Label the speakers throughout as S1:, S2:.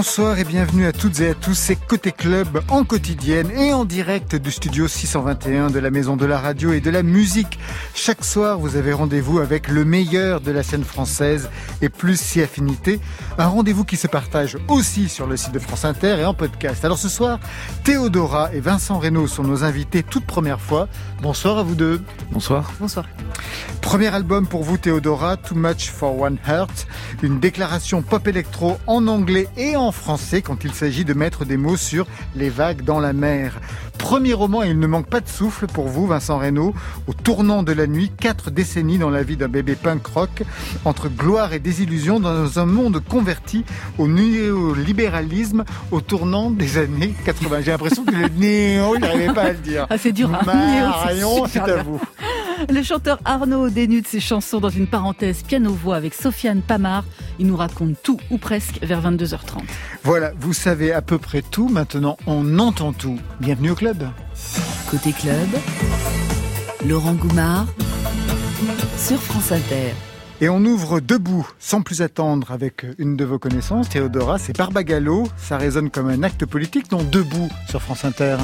S1: Bonsoir et bienvenue à toutes et à tous. C'est Côté Club en quotidienne et en direct du studio 621 de la Maison de la Radio et de la Musique. Chaque soir, vous avez rendez-vous avec le meilleur de la scène française et plus si affinité. Un rendez-vous qui se partage aussi sur le site de France Inter et en podcast. Alors ce soir, Théodora et Vincent Reynaud sont nos invités toute première fois. Bonsoir à vous deux.
S2: Bonsoir.
S3: Bonsoir.
S1: Premier album pour vous, Théodora, Too Much for One Heart. Une déclaration pop électro en anglais et en français quand il s'agit de mettre des mots sur les vagues dans la mer. Premier roman et il ne manque pas de souffle pour vous, Vincent Reynaud, au tournant de la nuit, quatre décennies dans la vie d'un bébé punk rock, entre gloire et désillusion dans un monde converti au néolibéralisme au tournant des années 80. J'ai l'impression que le néo, n'arrivais pas à le dire.
S3: Ah, c'est dur. Hein.
S1: Marion, c'est à vous.
S3: Le chanteur Arnaud dénude ses chansons dans une parenthèse piano-voix avec Sofiane Pamar. Il nous raconte tout, ou presque, vers 22h30.
S1: Voilà, vous savez à peu près tout. Maintenant, on entend tout. Bienvenue au club.
S4: Côté club, Laurent Goumard sur France Inter.
S1: Et on ouvre debout, sans plus attendre, avec une de vos connaissances, Théodora, c'est Barbagallo. Ça résonne comme un acte politique, non Debout sur France Inter.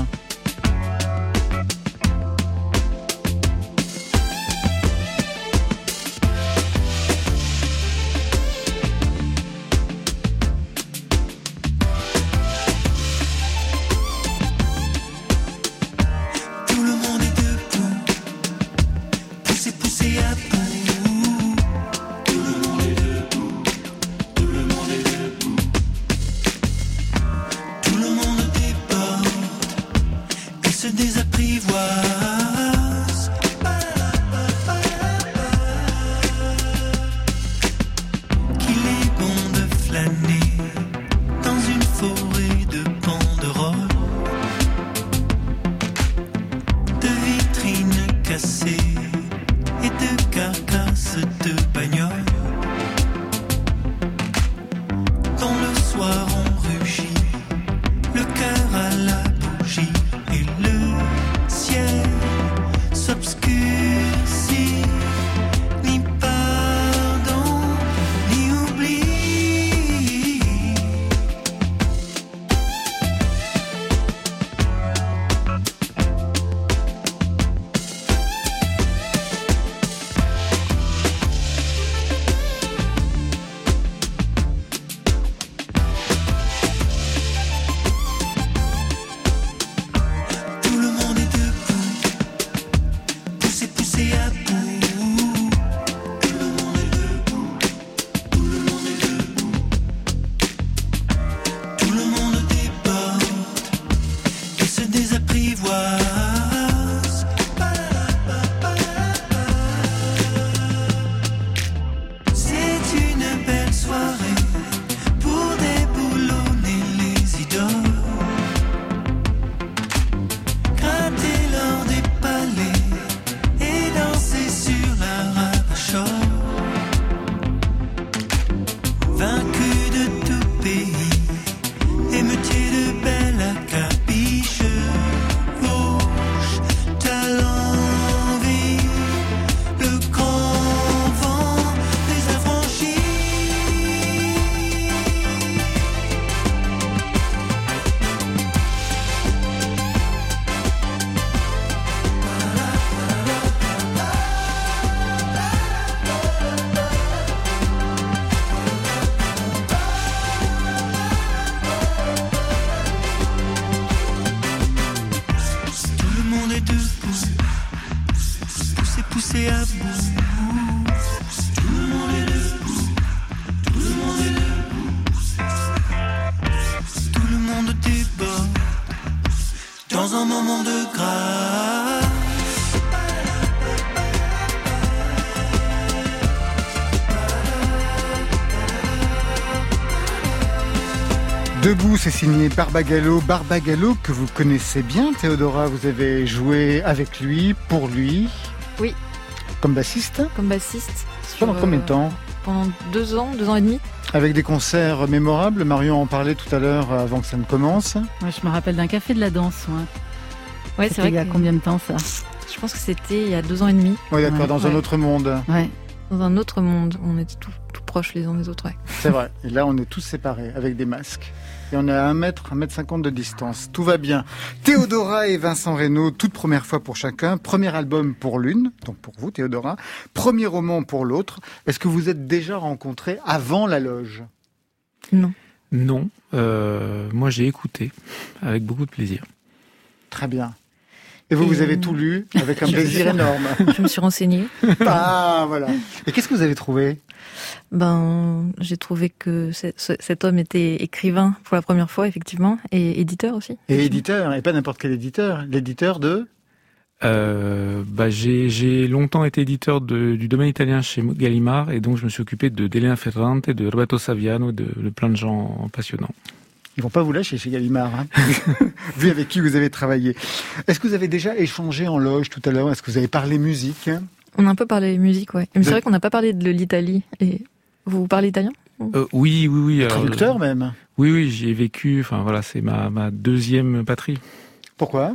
S1: C'est signé Barbagallo. Barbagallo que vous connaissez bien, Théodora. Vous avez joué avec lui, pour lui.
S3: Oui.
S1: Comme bassiste
S3: Comme bassiste.
S1: Pendant combien de euh, temps
S3: Pendant deux ans, deux ans et demi.
S1: Avec des concerts mémorables. Marion en parlait tout à l'heure avant que ça ne commence.
S3: je me rappelle d'un café de la danse. Ouais, c'est vrai. Il y a combien de temps ça Je pense que c'était il y a deux ans et demi.
S1: Oui, d'accord, dans un autre monde.
S3: Ouais, dans un autre monde. On était tout, tout proches les uns des autres.
S1: C'est vrai. Et là, on est tous séparés avec des masques. et on est à 1 mètre, 1 mètre 50 de distance. Tout va bien. Théodora et Vincent Reynaud, toute première fois pour chacun. Premier album pour l'une, donc pour vous, Théodora. Premier roman pour l'autre. Est-ce que vous êtes déjà rencontrés avant la loge?
S3: Non.
S2: Non. Euh, moi, j'ai écouté avec beaucoup de plaisir.
S1: Très bien. Et vous, vous avez tout lu avec un plaisir énorme.
S3: Je me suis renseignée.
S1: Ah, voilà. Et qu'est-ce que vous avez trouvé?
S3: Ben, j'ai trouvé que cet homme était écrivain pour la première fois, effectivement, et éditeur aussi.
S1: Et éditeur, et pas n'importe quel éditeur. L'éditeur de?
S2: Euh, bah, j'ai longtemps été éditeur du domaine italien chez Gallimard et donc je me suis occupé de d'Elena Ferrante, de Roberto Saviano, de, de plein de gens passionnants.
S1: Ils vont pas vous lâcher chez Gallimard, hein vu avec qui vous avez travaillé. Est-ce que vous avez déjà échangé en loge tout à l'heure? Est-ce que vous avez parlé musique?
S3: On a un peu parlé musique, ouais. Mais c'est vrai qu'on n'a pas parlé de l'Italie. Et vous parlez italien?
S2: Euh, Oui, oui, oui.
S1: Traducteur même
S2: Oui, oui, j'y ai vécu. Enfin voilà, c'est ma, ma deuxième patrie.
S1: Pourquoi?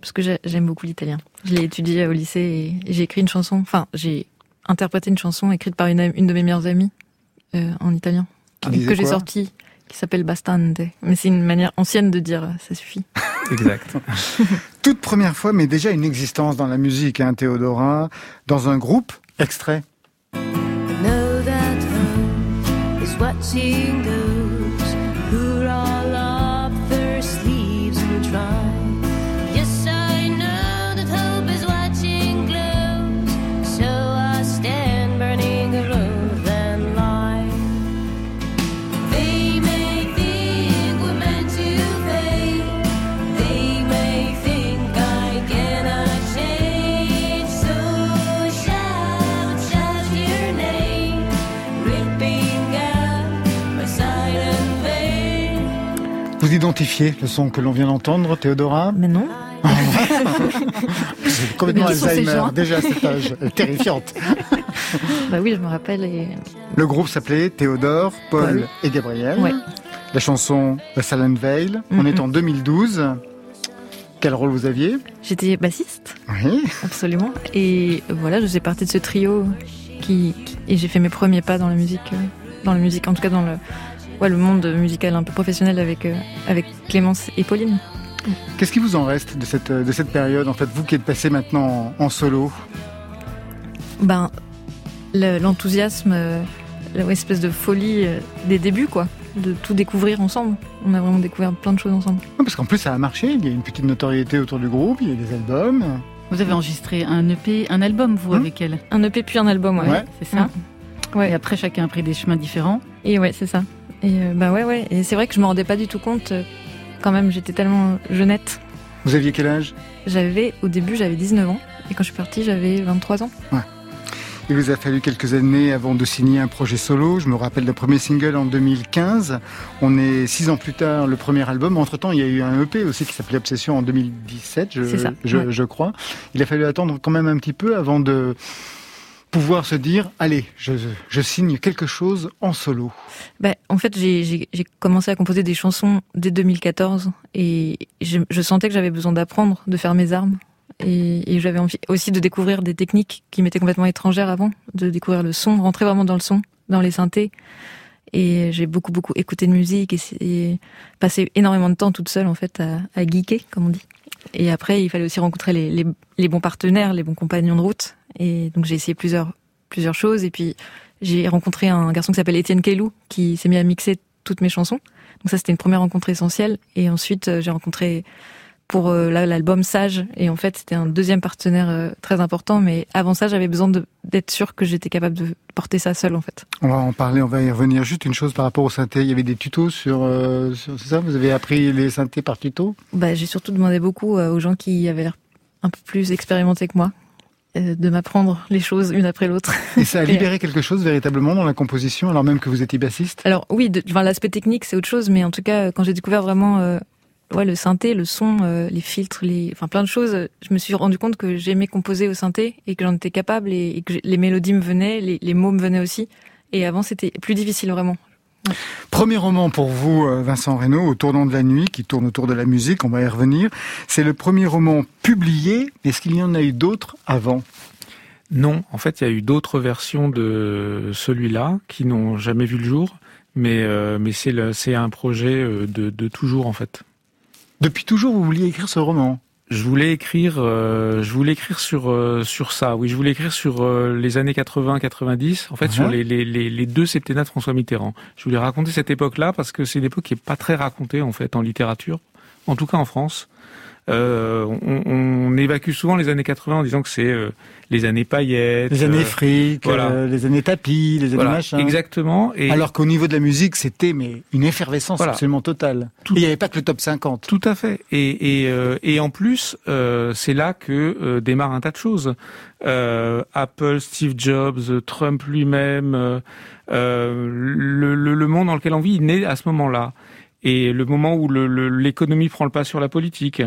S3: Parce que j'aime beaucoup l'italien. Je l'ai étudié au lycée et j'ai écrit une chanson. Enfin, j'ai interprété une chanson écrite par une, une de mes meilleures amies euh, en italien que j'ai sortie qui s'appelle Bastante. Mais c'est une manière ancienne de dire ça suffit.
S2: Exact.
S1: Toute première fois, mais déjà une existence dans la musique, hein, Théodora, dans un groupe, extrait. Identifiez le son que l'on vient d'entendre, Théodora
S3: Mais non.
S1: complètement Alzheimer, déjà à cet âge. Terrifiante.
S3: bah oui, je me rappelle. Et...
S1: Le groupe s'appelait Théodore, Paul, et Gabriel. La chanson Silent Veil. On est en 2012. Quel rôle vous aviez?
S3: J'étais bassiste.
S1: Oui.
S3: Absolument. Et voilà, je faisais partie de ce trio qui, et j'ai fait mes premiers pas dans la musique, euh, dans la musique, en tout cas dans le, ouais, le monde musical un peu professionnel avec, euh, avec Clémence et Pauline.
S1: Qu'est-ce qui vous en reste de cette, de cette période, en fait, vous qui êtes passé maintenant en, solo?
S3: Ben, l'enthousiasme, euh, l'espèce de folie euh, des débuts, quoi. De tout découvrir ensemble. On a vraiment découvert plein de choses ensemble.
S1: parce qu'en plus, ça a marché. Il y a une petite notoriété autour du groupe, il y a des albums.
S3: Vous avez enregistré un EP, un album, vous, hum. avec elle Un EP puis un album, ouais. C'est ça hum. Ouais. Et après, chacun a pris des chemins différents. Et ouais, c'est ça. Et euh, bah ouais, ouais. Et c'est vrai que je me rendais pas du tout compte. Euh, quand même, j'étais tellement jeunette.
S1: Vous aviez quel âge?
S3: J'avais, au début, j'avais 19 ans. Et quand je suis partie, j'avais 23 ans.
S1: Ouais. Il vous a fallu quelques années avant de signer un projet solo. Je me rappelle le premier single en 2015. On est six ans plus tard, le premier album. Entre-temps, il y a eu un EP aussi qui s'appelait Obsession en 2017, je,
S3: ça,
S1: je, je, crois. Il a fallu attendre quand même un petit peu avant de pouvoir se dire, allez, je, signe quelque chose en solo
S3: ben, En fait, j'ai commencé à composer des chansons dès 2014 et je, sentais que j'avais besoin d'apprendre, de faire mes armes. Et, j'avais envie aussi de découvrir des techniques qui m'étaient complètement étrangères avant, de découvrir le son, rentrer vraiment dans le son, dans les synthés. Et j'ai beaucoup, beaucoup écouté de musique et, passé énormément de temps toute seule, en fait, à, geeker, comme on dit. Et après, il fallait aussi rencontrer les, bons partenaires, les bons compagnons de route. Et donc, j'ai essayé plusieurs, plusieurs choses. Et puis, j'ai rencontré un garçon qui s'appelle Étienne Kelou, qui s'est mis à mixer toutes mes chansons. Donc ça, c'était une première rencontre essentielle. Et ensuite, euh, j'ai rencontré pour euh, l'album Sage. Et en fait, c'était un deuxième partenaire euh, très important. Mais avant ça, j'avais besoin d'être sûr que j'étais capable de porter ça seul, en fait.
S1: On va en parler, on va y revenir. Juste une chose par rapport au synthé. Il y avait des tutos sur, euh, sur c'est ça? Vous avez appris les synthés par tuto?
S3: Bah, J'ai surtout demandé beaucoup aux gens qui avaient l'air un peu plus expérimentés que moi de m'apprendre les choses une après l'autre.
S1: Et ça a libéré quelque chose véritablement dans la composition, alors même que vous étiez bassiste?
S3: Alors oui, enfin, l'aspect technique c'est autre chose, mais en tout cas quand j'ai découvert vraiment ouais, le synthé, le son, euh, les filtres, les, enfin plein de choses. Je me suis rendu compte que j'aimais composer au synthé et que j'en étais capable et, que les mélodies me venaient, les, mots me venaient aussi. Et avant, c'était plus difficile vraiment.
S1: Premier roman pour vous, euh, Vincent Reynaud, Au tournant de la nuit, qui tourne autour de la musique, on va y revenir. C'est le premier roman publié. Est-ce qu'il y en a eu d'autres avant?
S2: Non, en fait, il y a eu d'autres versions de celui-là qui n'ont jamais vu le jour Mais, euh, mais c'est un projet euh, de, de toujours en fait.
S1: Depuis toujours, vous vouliez écrire ce roman?
S2: Je voulais écrire, euh, je voulais écrire sur euh, sur ça. Oui, je voulais écrire sur euh, les années 80-90. En fait, sur les, les, les, deux septennats de François Mitterrand. Je voulais raconter cette époque-là parce que c'est une époque qui est pas très racontée en fait en littérature, en tout cas en France. Euh, on, on, évacue souvent les années 80 en disant que c'est euh, les années paillettes,
S1: les années euh, fric, les années tapis, les années machin.
S2: Exactement.
S1: Et Alors qu'au niveau de la musique, c'était mais une effervescence absolument totale. il n'y avait pas que le top 50.
S2: Tout à fait. Et, et, et en plus, c'est là que démarre un tas de choses. Apple, Steve Jobs, Trump lui-même, le, le, le, monde dans lequel on vit, il naît à ce moment-là et le moment où l'économie prend le pas sur la politique,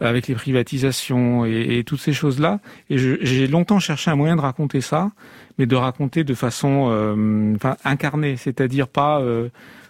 S2: avec les privatisations et, toutes ces choses-là. Et j'ai longtemps cherché un moyen de raconter ça, mais de raconter de façon euh, enfin, incarnée, c'est-à-dire pas, euh,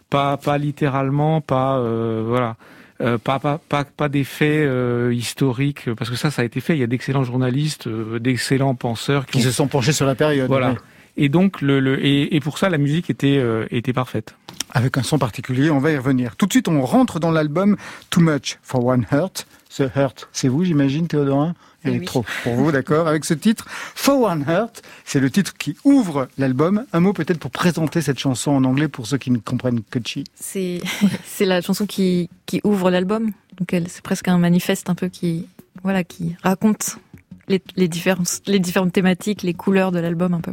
S2: pas, pas littéralement, pas euh, voilà. Euh, pas, pas, pas, pas des faits euh, historiques, parce que ça, ça a été fait. Il y a d'excellents journalistes, d'excellents penseurs
S1: qui, se sont penchés sur la période.
S2: Voilà. Et donc, le, le et, et, pour ça, la musique était, était parfaite
S1: avec un son particulier, on va y revenir. Tout de suite, on rentre dans l'album Too Much for One Hurt. Ce Hurt, c'est vous, j'imagine, Théodorin
S5: Il est
S1: trop pour vous, d'accord Avec ce titre, For One Hurt, c'est le titre qui ouvre l'album. Un mot peut-être pour présenter cette chanson en anglais pour ceux qui ne comprennent que chi.
S5: C'est c'est la chanson qui qui ouvre l'album. Donc c'est presque un manifeste un peu qui voilà qui raconte les, les différentes les différentes thématiques, les couleurs de l'album un peu.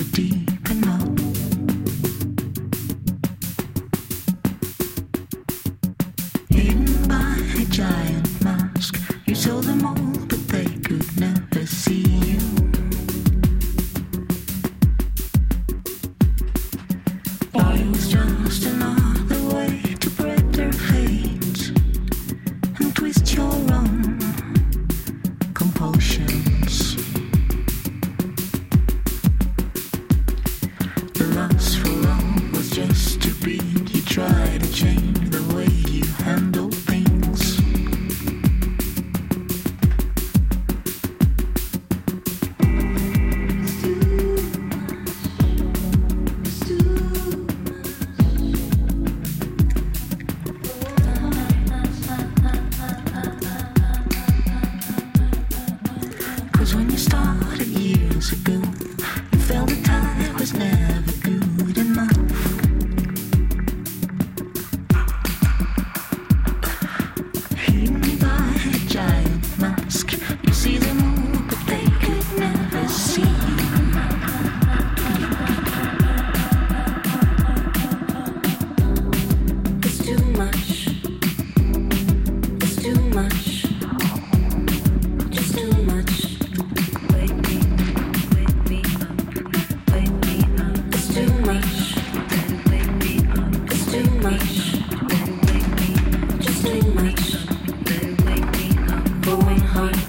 S1: going home.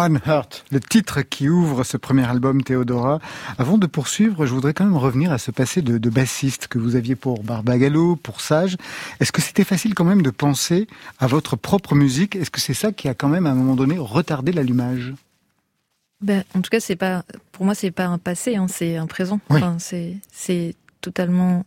S1: One Hurt, le titre qui ouvre ce premier album Théodora. Avant de poursuivre, je voudrais quand même revenir à ce passé de, bassiste que vous aviez pour Barbagallo, pour Sage. Est-ce que c'était facile quand même de penser à votre propre musique? Est-ce que c'est ça qui a quand même à un moment donné retardé l'allumage?
S5: Ben, en tout cas, c'est pas pour moi, c'est pas un passé, hein, c'est un présent. Enfin, c'est totalement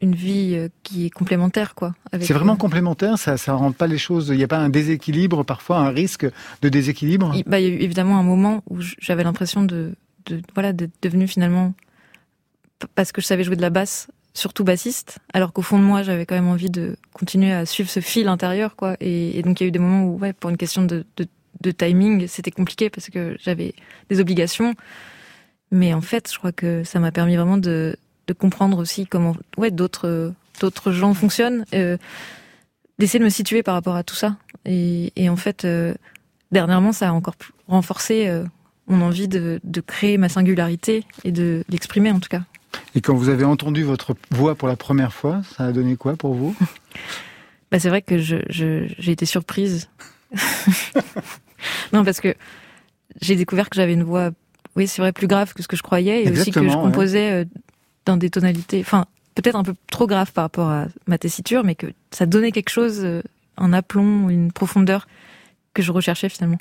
S5: une vie euh, qui est complémentaire, quoi.
S1: C'est vraiment euh, complémentaire, ça ça rend pas les choses. Il n'y a pas un déséquilibre, parfois un risque de déséquilibre.
S5: Il, bah, il y a eu évidemment un moment où j'avais l'impression de, de voilà d'être devenue finalement
S3: parce que je savais jouer de la basse, surtout bassiste, alors qu'au fond de moi, j'avais quand même envie de continuer à suivre ce fil intérieur, quoi. Et, donc il y a eu des moments où, ouais, pour une question de, de, timing, c'était compliqué parce que j'avais des obligations. Mais en fait, je crois que ça m'a permis vraiment de, de comprendre aussi comment, ouais, d'autres d'autres gens fonctionnent, euh, d'essayer de me situer par rapport à tout ça. Et, et en fait, euh, dernièrement, ça a encore renforcé euh, mon envie de, de, créer ma singularité et de l'exprimer en tout cas.
S1: Et quand vous avez entendu votre voix pour la première fois, ça a donné quoi pour vous?
S3: Bah, C'est vrai que j'ai je, j'ai été surprise. non, parce que j'ai découvert que j'avais une voix, oui, c'est vrai, plus grave que ce que je croyais, et aussi que je composais dans des tonalités, enfin, peut-être un peu trop grave par rapport à ma tessiture, mais que ça donnait quelque chose, euh, un aplomb, une profondeur que je recherchais finalement.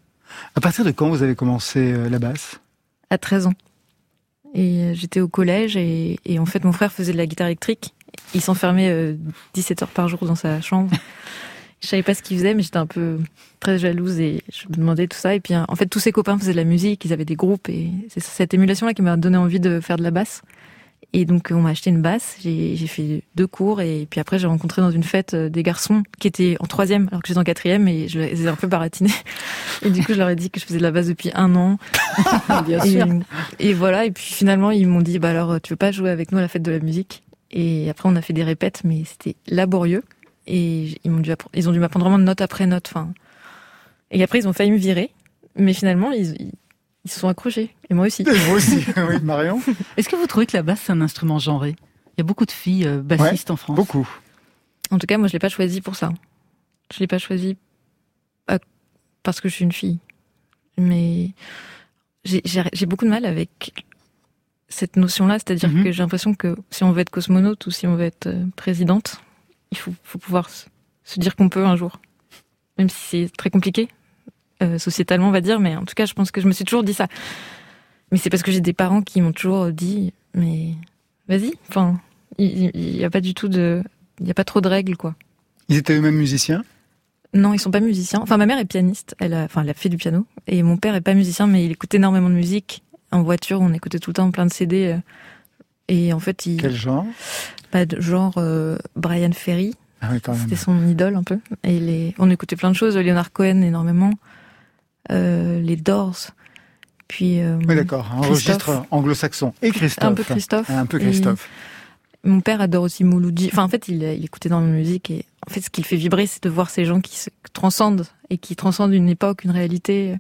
S1: À partir de quand vous avez commencé euh, la basse?
S3: À 13 ans. Et euh, j'étais au collège et, en fait mon frère faisait de la guitare électrique. Il s'enfermait 17 heures par jour dans sa chambre. je savais pas ce qu'il faisait, mais j'étais un peu très jalouse et je me demandais tout ça. Et puis en fait tous ses copains faisaient de la musique, ils avaient des groupes et c'est cette émulation là qui m'a donné envie de faire de la basse. Et donc on m'a acheté une basse, j'ai fait deux cours et puis après j'ai rencontré dans une fête euh, des garçons qui étaient en troisième alors que j'étais en quatrième et je les ai un peu baratinés. Et du coup je leur ai dit que je faisais de la basse depuis un an. Bien et, sûr. Et voilà et puis finalement ils m'ont dit bah alors tu veux pas jouer avec nous à la fête de la musique? Et après on a fait des répètes mais c'était laborieux et ils m'ont dû ils ont dû m'apprendre vraiment note après note. Enfin et après ils ont failli me virer mais finalement ils ils se sont accrochés. Et moi aussi.
S1: Et moi aussi, oui, Marion.
S6: Est-ce que vous trouvez que la basse, c'est un instrument genré? Il y a beaucoup de filles euh, bassistes en France.
S1: Beaucoup.
S3: En tout cas, moi, je l'ai pas choisi pour ça. Je l'ai pas choisi euh, parce que je suis une fille. Mais j'ai beaucoup de mal avec cette notion-là. C'est-à-dire mhm. que j'ai l'impression que si on veut être cosmonaute ou si on veut être euh, présidente, il faut, faut pouvoir se dire qu'on peut un jour. Même si c'est très compliqué. Euh, sociétalement, on va dire, mais en tout cas, je pense que je me suis toujours dit ça. Mais c'est parce que j'ai des parents qui m'ont toujours dit, mais vas-y, enfin, il n'y a pas du tout de, il n'y a pas trop de règles, quoi.
S1: Ils étaient eux-mêmes musiciens?
S3: Non, ils sont pas musiciens. Enfin, ma mère est pianiste, elle a, enfin, elle a fait du piano, et mon père est pas musicien, mais il écoute énormément de musique. En voiture, on écoutait tout le temps plein de CD. Euh, et en fait, il.
S1: Quel genre?
S3: Pas de genre euh, Brian Ferry.
S1: Ah oui,
S3: C'était son idole un peu. Et les... on écoutait plein de choses, Leonard Cohen énormément. Euh, les Doors. Puis, euh,
S1: oui, d'accord, un registre anglo-saxon. Et Christophe.
S3: Un peu Christophe.
S1: Un peu Christophe.
S3: mon père adore aussi Mouloudji. Enfin, en fait, il, il écoutait dans la musique et en fait, ce qui le fait vibrer, c'est de voir ces gens qui se transcendent et qui transcendent une époque, une réalité.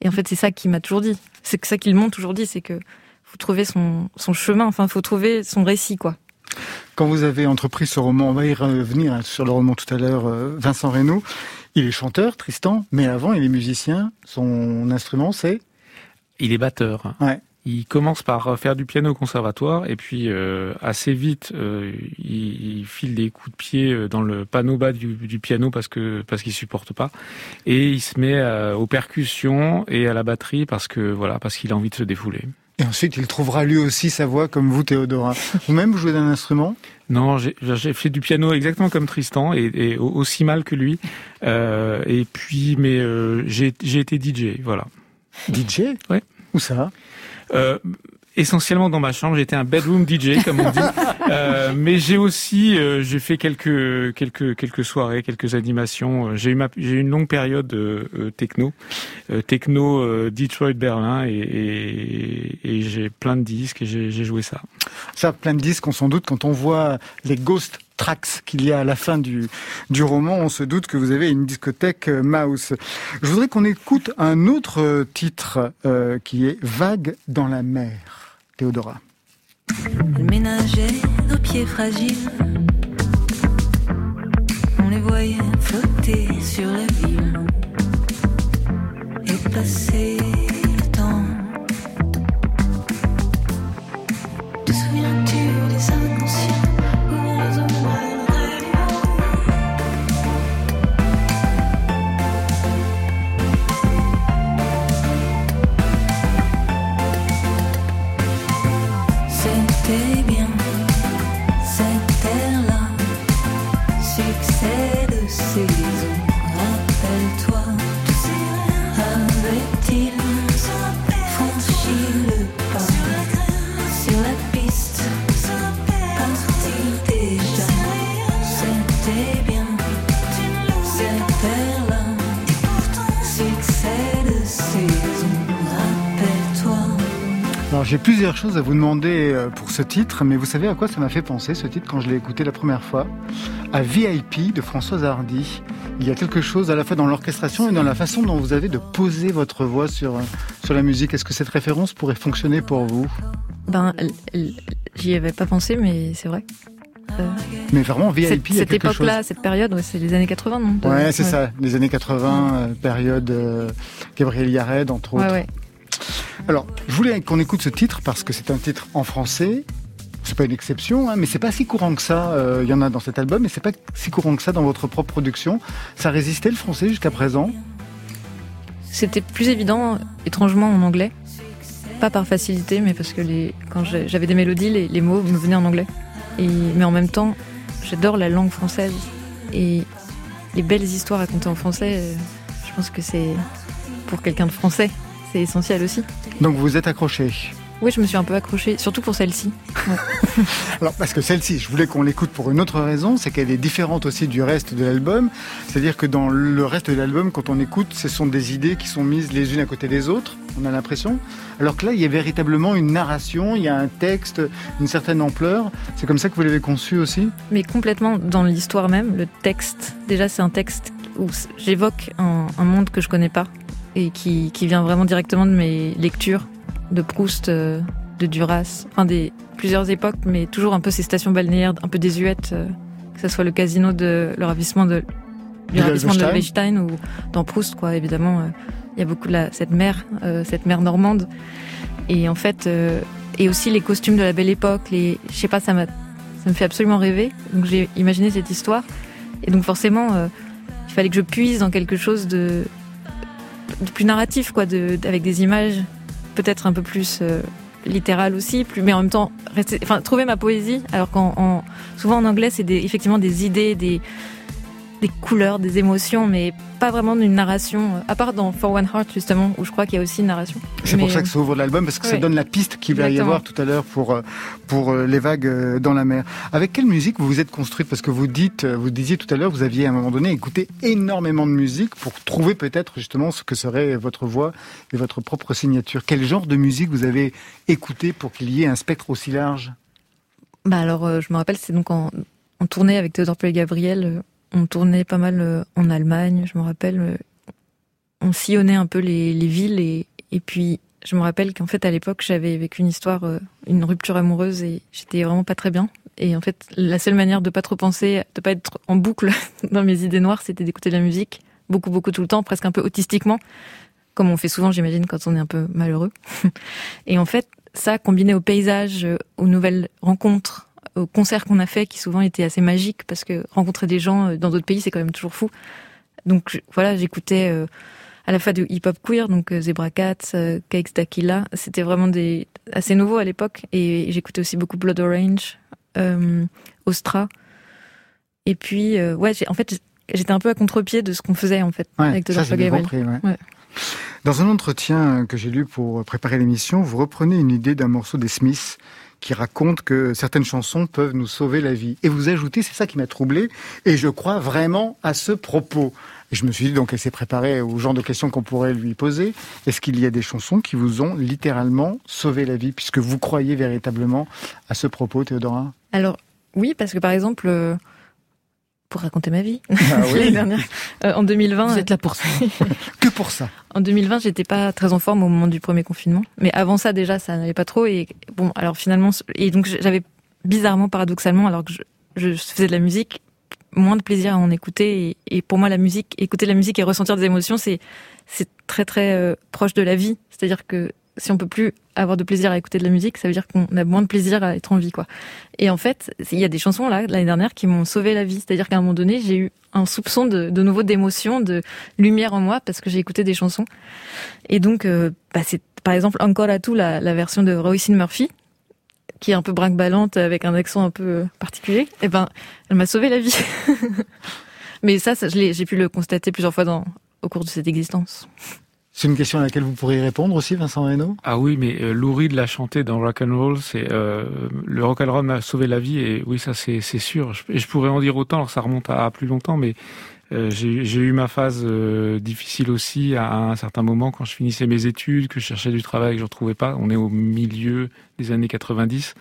S3: Et en fait, c'est ça qui m'a toujours dit. C'est ça qu'ils m'ont toujours dit, c'est que faut trouver son, son chemin. Enfin, faut trouver son récit, quoi.
S1: Quand vous avez entrepris ce roman, on va y revenir sur le roman tout à l'heure, euh, Vincent Reynaud. Il est chanteur, Tristan, mais avant, il est musicien. Son instrument, c'est
S2: Il est batteur.
S1: Ouais.
S2: Il commence par faire du piano au conservatoire et puis euh, assez vite euh, il, file des coups de pied euh, dans le panneau bas du, piano parce que parce qu'il supporte pas et il se met aux percussions et à la batterie parce que voilà parce qu'il a envie de se défouler.
S1: Et ensuite, il trouvera lui aussi sa voix comme vous, Théodora. Vous-même, vous jouez d'un instrument?
S2: Non, j'ai fait du piano exactement comme Tristan et, aussi mal que lui. Euh, et puis, mais euh, j'ai été DJ, voilà.
S1: DJ
S2: Oui.
S1: Où ça?
S2: Euh, essentiellement dans ma chambre. J'étais un bedroom DJ, comme on dit. Euh, mais j'ai aussi, euh, j'ai fait quelques quelques quelques soirées, quelques animations. J'ai eu ma, j'ai eu une longue période euh, techno, techno Detroit, Berlin, et, et, et j'ai plein de disques et j'ai joué ça.
S1: Ça, plein de disques. On s'en doute quand on voit les Ghost qu'il y a à la fin du, du roman, on se doute que vous avez une discothèque Mouse. Je voudrais qu'on écoute un autre titre qui est Vague dans la mer. Théodora.
S5: Elle ménageait nos pieds fragiles. On les voyait flotter sur la ville et passer
S1: Alors j'ai plusieurs choses à vous demander euh, pour ce titre, mais vous savez à quoi ça m'a fait penser ce titre quand je l'ai écouté la première fois? À VIP de Françoise Hardy. Il y a quelque chose à la fois dans l'orchestration et dans la façon dont vous avez de poser votre voix sur, euh, sur la musique. Est-ce que cette référence pourrait fonctionner pour vous?
S3: Ben, j'y avais pas pensé, mais c'est vrai.
S1: Euh, mais vraiment, VIP,
S3: cette, cette époque-là, cette période, ouais, c'est les années 80, non?
S1: Ouais, c'est ça, les années 80, période euh, Gabriel Yared, entre autres.
S3: Ouais,
S1: alors, je voulais qu'on écoute ce titre parce que c'est un titre en français. C'est pas une exception, hein, mais c'est pas si courant que ça. Euh, il y en a dans cet album, mais c'est pas si courant que ça dans votre propre production. Ça résistait le français jusqu'à présent?
S3: C'était plus évident, étrangement, en anglais. Pas par facilité, mais parce que quand j'avais des mélodies, les, mots me venaient en anglais. Mais en même temps, j'adore la langue française. Et les belles histoires racontées en français, euh, je pense que c'est pour quelqu'un de français c'est essentiel aussi.
S1: Donc vous êtes accroché
S3: oui, je me suis un peu accrochée, surtout pour celle-ci.
S1: Alors, parce que celle-ci, je voulais qu'on l'écoute pour une autre raison, c'est qu'elle est différente aussi du reste de l'album. C'est-à-dire que dans le reste de l'album, quand on écoute, ce sont des idées qui sont mises les unes à côté des autres, on a l'impression. Alors que là, il y a véritablement une narration, il y a un texte, une certaine ampleur. C'est comme ça que vous l'avez conçu aussi?
S3: Mais complètement dans l'histoire même, le texte, déjà c'est un texte où j'évoque un, un monde que je connais pas et qui, qui, vient vraiment directement de mes lectures de Proust, euh, de Duras, enfin des plusieurs époques, mais toujours un peu ces stations balnéaires un peu désuètes, euh, que ce soit le casino de le ravissement de du ravissement de Weinstein ou dans Proust, quoi. Évidemment, euh, il y a beaucoup de la, cette mer, cette mer normande, et en fait, et aussi les costumes de la Belle Époque, les, je sais pas, ça m'a, ça me fait absolument rêver. Donc j'ai imaginé cette histoire, et donc forcément, il fallait que je puise dans quelque chose de plus narratif, quoi, de, avec des images peut-être un peu plus euh, littérales aussi, plus, mais en même temps, rester, enfin, trouver ma poésie, alors qu'en souvent en anglais, c'est effectivement des idées, des, des couleurs, des émotions, mais pas vraiment d'une narration, euh, à part dans For One Heart justement, où je crois qu'il y a aussi une narration.
S1: C'est pour ça que ça ouvre l'album, parce que ça donne la piste qu'il va y avoir tout à l'heure pour, euh, pour euh, les vagues dans la mer. Avec quelle musique vous vous êtes construite? Parce que vous dites, vous disiez tout à l'heure, vous aviez à un moment donné écouté énormément de musique pour trouver peut-être justement ce que serait votre voix et votre propre signature. Quel genre de musique vous avez écouté pour qu'il y ait un spectre aussi large?
S3: Bah alors, je me rappelle, c'est donc en, en tournée avec Théodore Paul Gabriel on tournait pas mal euh, en Allemagne, je me rappelle. Euh, on sillonnait un peu les, villes et, et puis je me rappelle qu'en fait à l'époque j'avais vécu une histoire, euh, une rupture amoureuse et j'étais vraiment pas très bien. Et en fait la seule manière de pas trop penser, de pas être en boucle dans mes idées noires, c'était d'écouter de la musique beaucoup beaucoup tout le temps, presque un peu autistiquement, comme on fait souvent j'imagine quand on est un peu malheureux. Et en fait ça combiné au paysage, aux nouvelles rencontres, aux concerts qu'on a fait qui souvent étaient assez magiques parce que rencontrer des gens euh, dans d'autres pays c'est quand même toujours fou. Donc voilà, j'écoutais euh, à la fois du hip-hop queer, donc euh, Zebra Cats, Cakes d'Aquila. C'était vraiment des assez nouveau à l'époque et j'écoutais aussi beaucoup Blood Orange, euh, Ostra. Et puis ouais, en fait j'étais un peu à contre-pied de ce qu'on faisait en fait avec
S1: ça, compris, ouais. Dans un entretien que j'ai lu pour préparer l'émission, vous reprenez une idée d'un morceau des Smiths qui raconte que certaines chansons peuvent nous sauver la vie. Et vous ajoutez, c'est ça qui m'a troublé, et je crois vraiment à ce propos. Et je me suis dit, donc, elle s'est préparée au genre de questions qu'on pourrait lui poser. Est-ce qu'il y a des chansons qui vous ont littéralement sauvé la vie, puisque vous croyez véritablement à ce propos, Théodora?
S3: Alors, oui, parce que par exemple, euh, pour raconter ma vie ah dernière. Euh, en 2020,
S6: vous êtes là pour ça.
S1: que pour ça.
S3: En 2020, j'étais pas très en forme au moment du premier confinement, mais avant ça déjà, ça n'allait pas trop. Et bon, alors finalement, et donc j'avais bizarrement, paradoxalement, alors que je, je, faisais de la musique, moins de plaisir à en écouter. Et, et, pour moi, la musique, écouter de la musique et ressentir des émotions, c'est c'est très très euh, proche de la vie. C'est-à-dire que si on peut plus avoir de plaisir à écouter de la musique, ça veut dire qu'on a moins de plaisir à être en vie, quoi. Et en fait, il y a des chansons là l'année dernière qui m'ont sauvé la vie. C'est-à-dire qu'à un moment donné, j'ai eu un soupçon de, nouveau d'émotion, de lumière en moi parce que j'ai écouté des chansons. Et donc, euh, bah, c'est par exemple encore à tout la, version de Roisin Murphy qui est un peu brinque-ballante avec un accent un peu particulier. Et eh ben, elle m'a sauvé la vie. Mais ça, ça j'ai pu le constater plusieurs fois dans, au cours de cette existence.
S1: C'est une question à laquelle vous pourriez répondre aussi, Vincent Reynaud?
S2: Ah oui, mais euh, Lou l'a chanté dans Rock and Roll. C'est euh, le rock and roll m'a sauvé la vie et oui, ça c'est sûr. Je, je, pourrais en dire autant, alors ça remonte à, plus longtemps, mais euh, j'ai eu ma phase euh, difficile aussi à, un certain moment quand je finissais mes études, que je cherchais du travail, que je ne retrouvais pas. On est au milieu des années 90.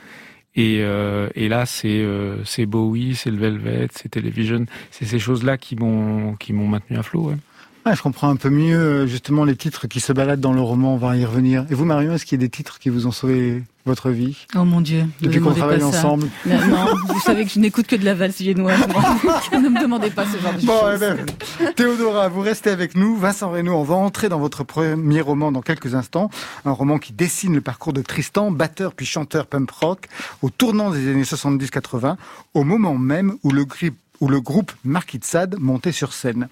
S2: Et, euh, et là, c'est c'est Bowie, c'est le Velvet, c'est Television, c'est ces choses-là qui m'ont qui m'ont maintenu à flot. Ouais
S1: je comprends un peu mieux euh, justement les titres qui se baladent dans le roman, on va y revenir. Et vous Marion, est-ce qu'il y a des titres qui vous ont sauvé votre vie
S6: Oh mon Dieu.
S1: Depuis qu'on travaille ensemble.
S6: Non, vous savez que je n'écoute que de la valse viennoise. ne me demandez pas ce genre de bon, choses.
S1: Eh ben, Théodora, vous restez avec nous. Vincent Reynaud, on va entrer dans votre premier roman dans quelques instants. Un roman qui dessine le parcours de Tristan, batteur puis chanteur punk rock, au tournant des années 70-80, au moment même où le grip où le groupe Marquis de Sade montait sur scène.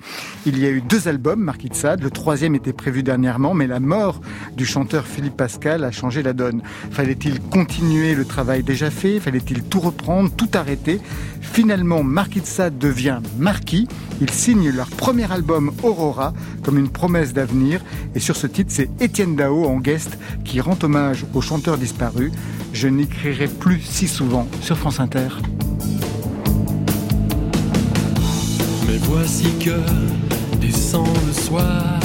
S1: Il y a eu deux albums Marquis de Sade, le troisième était prévu dernièrement, mais la mort du chanteur Philippe Pascal a changé la donne. Fallait-il continuer le travail déjà fait? Fallait-il tout reprendre, tout arrêter? Finalement, Marquis de Sade devient Marquis. Ils signent leur premier album Aurora comme une promesse d'avenir. Et sur ce titre, c'est Étienne Dao en guest qui rend hommage au chanteur disparu. Je n'écrirai plus si souvent sur France Inter.
S7: Mais voici que descend le soir,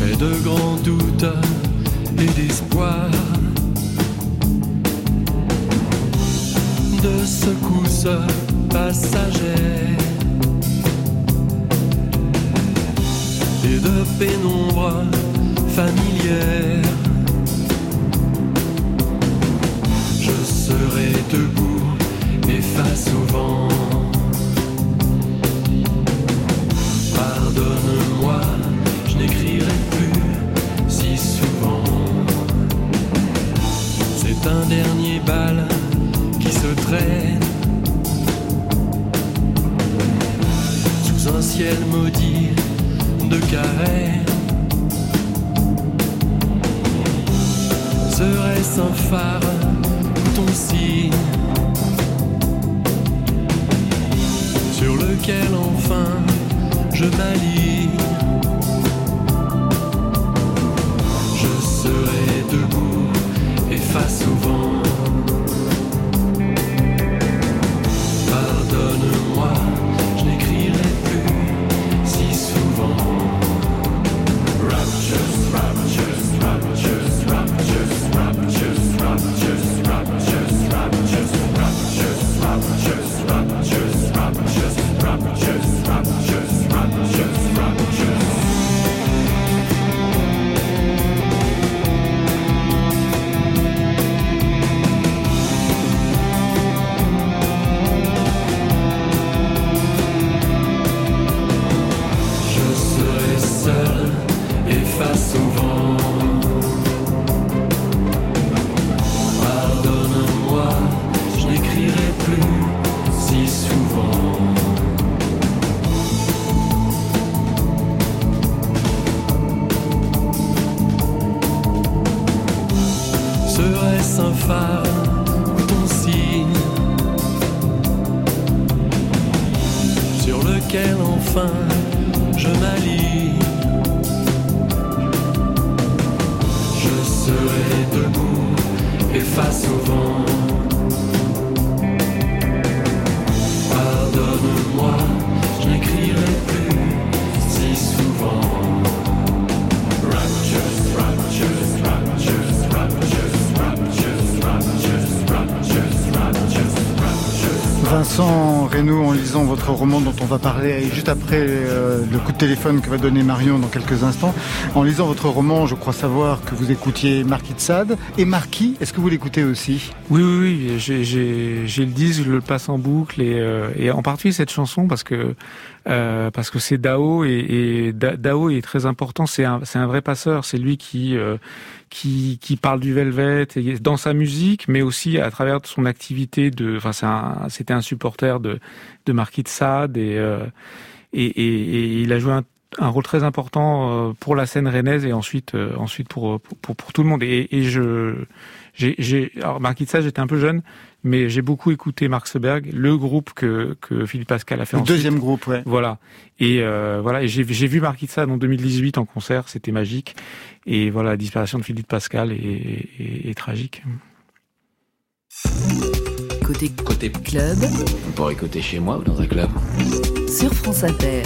S7: fait de grands doutes et d'espoir, de secousses passagères. Et de pénombre familière. Je serai debout et face au vent. Pardonne-moi, je n'écrirai plus si souvent. C'est un dernier bal qui se traîne sous un ciel maudit de carême. Serait-ce un phare ou ton signe? Sur lequel enfin je m'aligne.
S1: Votre roman dont on va parler juste après euh, le coup de téléphone que va donner Marion dans quelques instants. En lisant votre roman, je crois savoir que vous écoutiez Marquis de Sade. Et Marquis, est-ce que vous l'écoutez aussi?
S2: Oui, oui, oui. J'ai le disque, je le passe en boucle et, euh, en particulier cette chanson parce que euh, parce que c'est Dao et, Dao est très important. C'est un, vrai passeur. C'est lui qui qui, qui parle du Velvet et dans sa musique, mais aussi à travers son activité de. Enfin, c'était un, supporter de de Marquis de Sade et, euh, et, et, il a joué un un rôle très important pour la scène rennaise et ensuite ensuite pour pour, pour tout le monde. Et, et je j'ai alors Marquis j'étais un peu jeune, mais j'ai beaucoup écouté Mark Seberg, le groupe que, que Philippe Pascal a fait.
S1: Le deuxième groupe, ouais.
S2: Voilà. Et euh, voilà. Et j'ai, j'ai vu Mark Itzad en 2018 en concert, c'était magique. Et voilà, la disparition de Philippe Pascal est, est, est tragique.
S4: Côté, côté club.
S8: On pourrait écouter chez moi ou dans un club.
S4: Sur France Inter.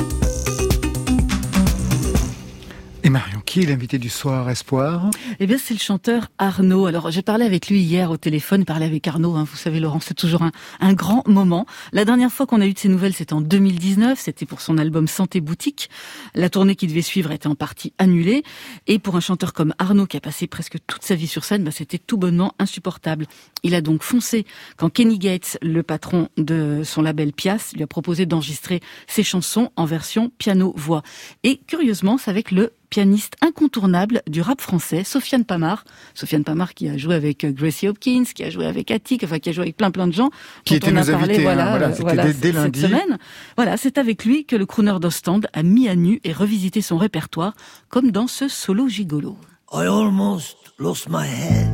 S1: Et Marion, qui est l'invité du soir, Espoir?
S6: Eh bien, c'est le chanteur Arnaud. Alors, j'ai parlé avec lui hier au téléphone, parlé avec Arnaud. Hein, vous savez, Laurent, c'est toujours un, grand moment. La dernière fois qu'on a eu de ses nouvelles, c'était en 2019. C'était pour son album Santé Boutique. La tournée qui devait suivre était en partie annulée. Et pour un chanteur comme Arnaud, qui a passé presque toute sa vie sur scène, bah, c'était tout bonnement insupportable. Il a donc foncé quand Kenny Gates, le patron de son label Pias, lui a proposé d'enregistrer ses chansons en version piano-voix. Et curieusement, c'est avec le pianiste incontournable du rap français, Sofiane Pamar. Sofiane Pamar qui a joué avec euh, Gracie Hopkins, qui a joué avec Attic, enfin qui a joué avec plein plein de gens.
S1: Qui nos invités, voilà, hein, voilà, dès, dès lundi.
S6: Cette semaine. Voilà, c'est avec lui que le crooner d'Ostend a mis à nu et revisité son répertoire, comme dans ce solo gigolo.
S9: I almost lost my head.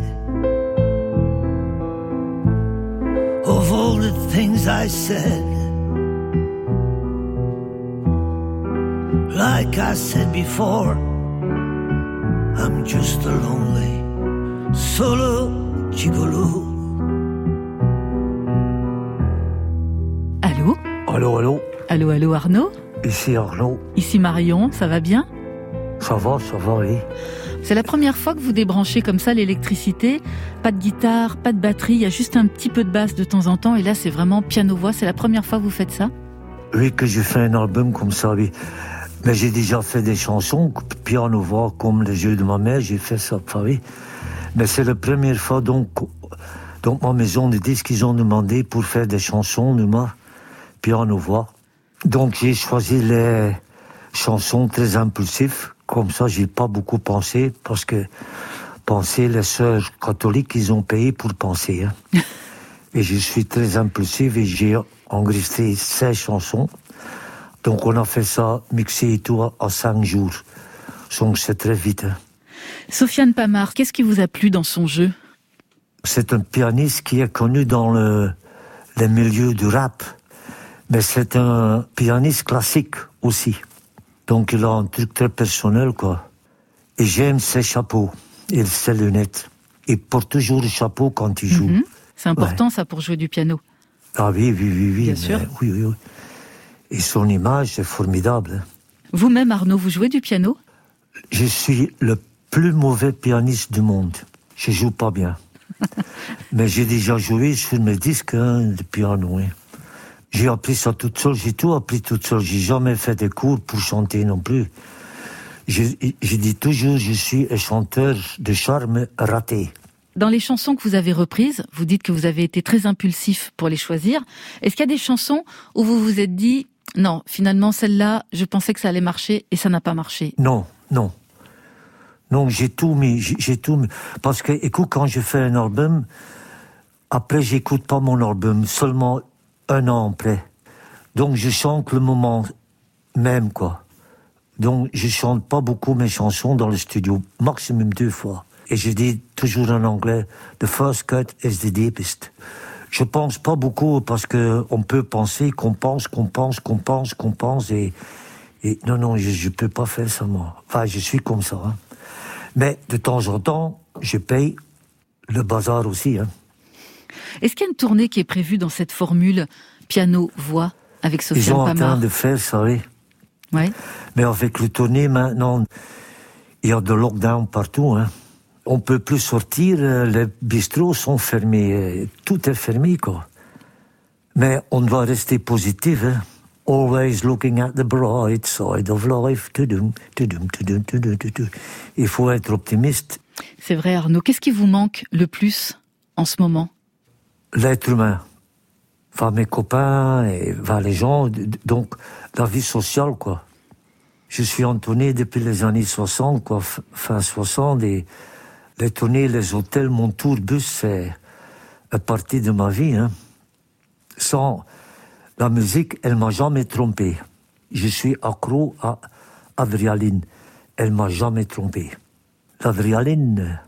S9: Of all the things I said. Like I said before, I'm just a lonely solo gigolo.
S6: Allô
S10: Allô, allô
S6: Allô, allô Arnaud
S10: Ici Arnaud.
S6: Ici Marion, ça va bien
S10: Ça va, ça va, oui.
S6: C'est la première fois que vous débranchez comme ça l'électricité, pas de guitare, pas de batterie, il y a juste un petit peu de basse de temps en temps, et là c'est vraiment piano-voix, c'est la première fois que vous faites ça
S10: Oui, que je fais un album comme ça, oui. Mais j'ai déjà fait des chansons, piano-voix, comme le jeu de ma mère, j'ai fait ça à Paris. Mais c'est la première fois, donc, donc ma maison de disques, ils ont demandé pour faire des chansons de ma piano-voix. Donc j'ai choisi les chansons très impulsives, comme ça j'ai pas beaucoup pensé, parce que penser, les sœurs catholiques, ils ont payé pour penser. Hein. et je suis très impulsif et j'ai enregistré 16 chansons. Donc on a fait ça, mixé et tout, en cinq jours. Donc c'est très vite. Hein.
S6: Sofiane Pamar, qu'est-ce qui vous a plu dans son jeu?
S10: C'est un pianiste qui est connu dans le, les milieux du rap. Mais c'est un pianiste classique aussi. Donc il a un truc très personnel, quoi. Et j'aime ses chapeaux et ses lunettes. Il porte toujours le chapeau quand il joue. Mm -hmm.
S6: C'est important ouais. ça pour jouer du piano.
S10: Ah oui, oui, oui, oui.
S6: Bien sûr.
S10: Oui, oui, oui. Et son image est formidable.
S6: Vous-même, Arnaud, vous jouez du piano?
S10: Je suis le plus mauvais pianiste du monde. Je joue pas bien. Mais j'ai déjà joué sur mes disques hein, de piano. Oui. J'ai appris ça toute seule, j'ai tout appris toute seule. J'ai jamais fait des cours pour chanter non plus. Je, je dis toujours, je suis un chanteur de charme raté.
S6: Dans les chansons que vous avez reprises, vous dites que vous avez été très impulsif pour les choisir. Est-ce qu'il y a des chansons où vous vous êtes dit, non, finalement, celle-là, je pensais que ça allait marcher et ça n'a pas marché
S10: Non, non. Non, j'ai tout mis, j'ai tout mis. Parce que, écoute, quand je fais un album, après, j'écoute pas mon album, seulement un an après. Donc, je chante le moment même, quoi. Donc, je chante pas beaucoup mes chansons dans le studio, maximum deux fois. Et je dis toujours en anglais, the first cut is the deepest. Je pense pas beaucoup parce que on peut penser qu'on pense, qu'on pense, qu'on pense, qu'on pense et, et non, non, je, je peux pas faire ça, moi. Enfin, je suis comme ça. Hein. Mais de temps en temps, je paye le bazar aussi. Hein.
S6: Est-ce qu'il y a une tournée qui est prévue dans cette formule piano-voix avec Sophia
S10: Ils sont en train de faire ça, oui.
S6: Ouais.
S10: Mais avec le tournée maintenant, il y a de lockdown partout. Hein. On peut plus sortir, les bistrots sont fermés, tout est fermé, quoi. Mais on doit rester positif, hein. Always looking at the bright side of life. Il faut être optimiste.
S6: C'est vrai, Arnaud. Qu'est-ce qui vous manque le plus en ce moment?
S10: L'être humain. Enfin, mes copains, et enfin, les gens, donc la vie sociale, quoi. Je suis en tournée depuis les années 60, quoi, fin 60, et les tournées, les hôtels, mon tourbus, c'est une partie de ma vie. Hein. Sans la musique, elle m'a jamais trompé. Je suis accro à, Adrialine, elle m'a jamais trompé. L'Adrialine,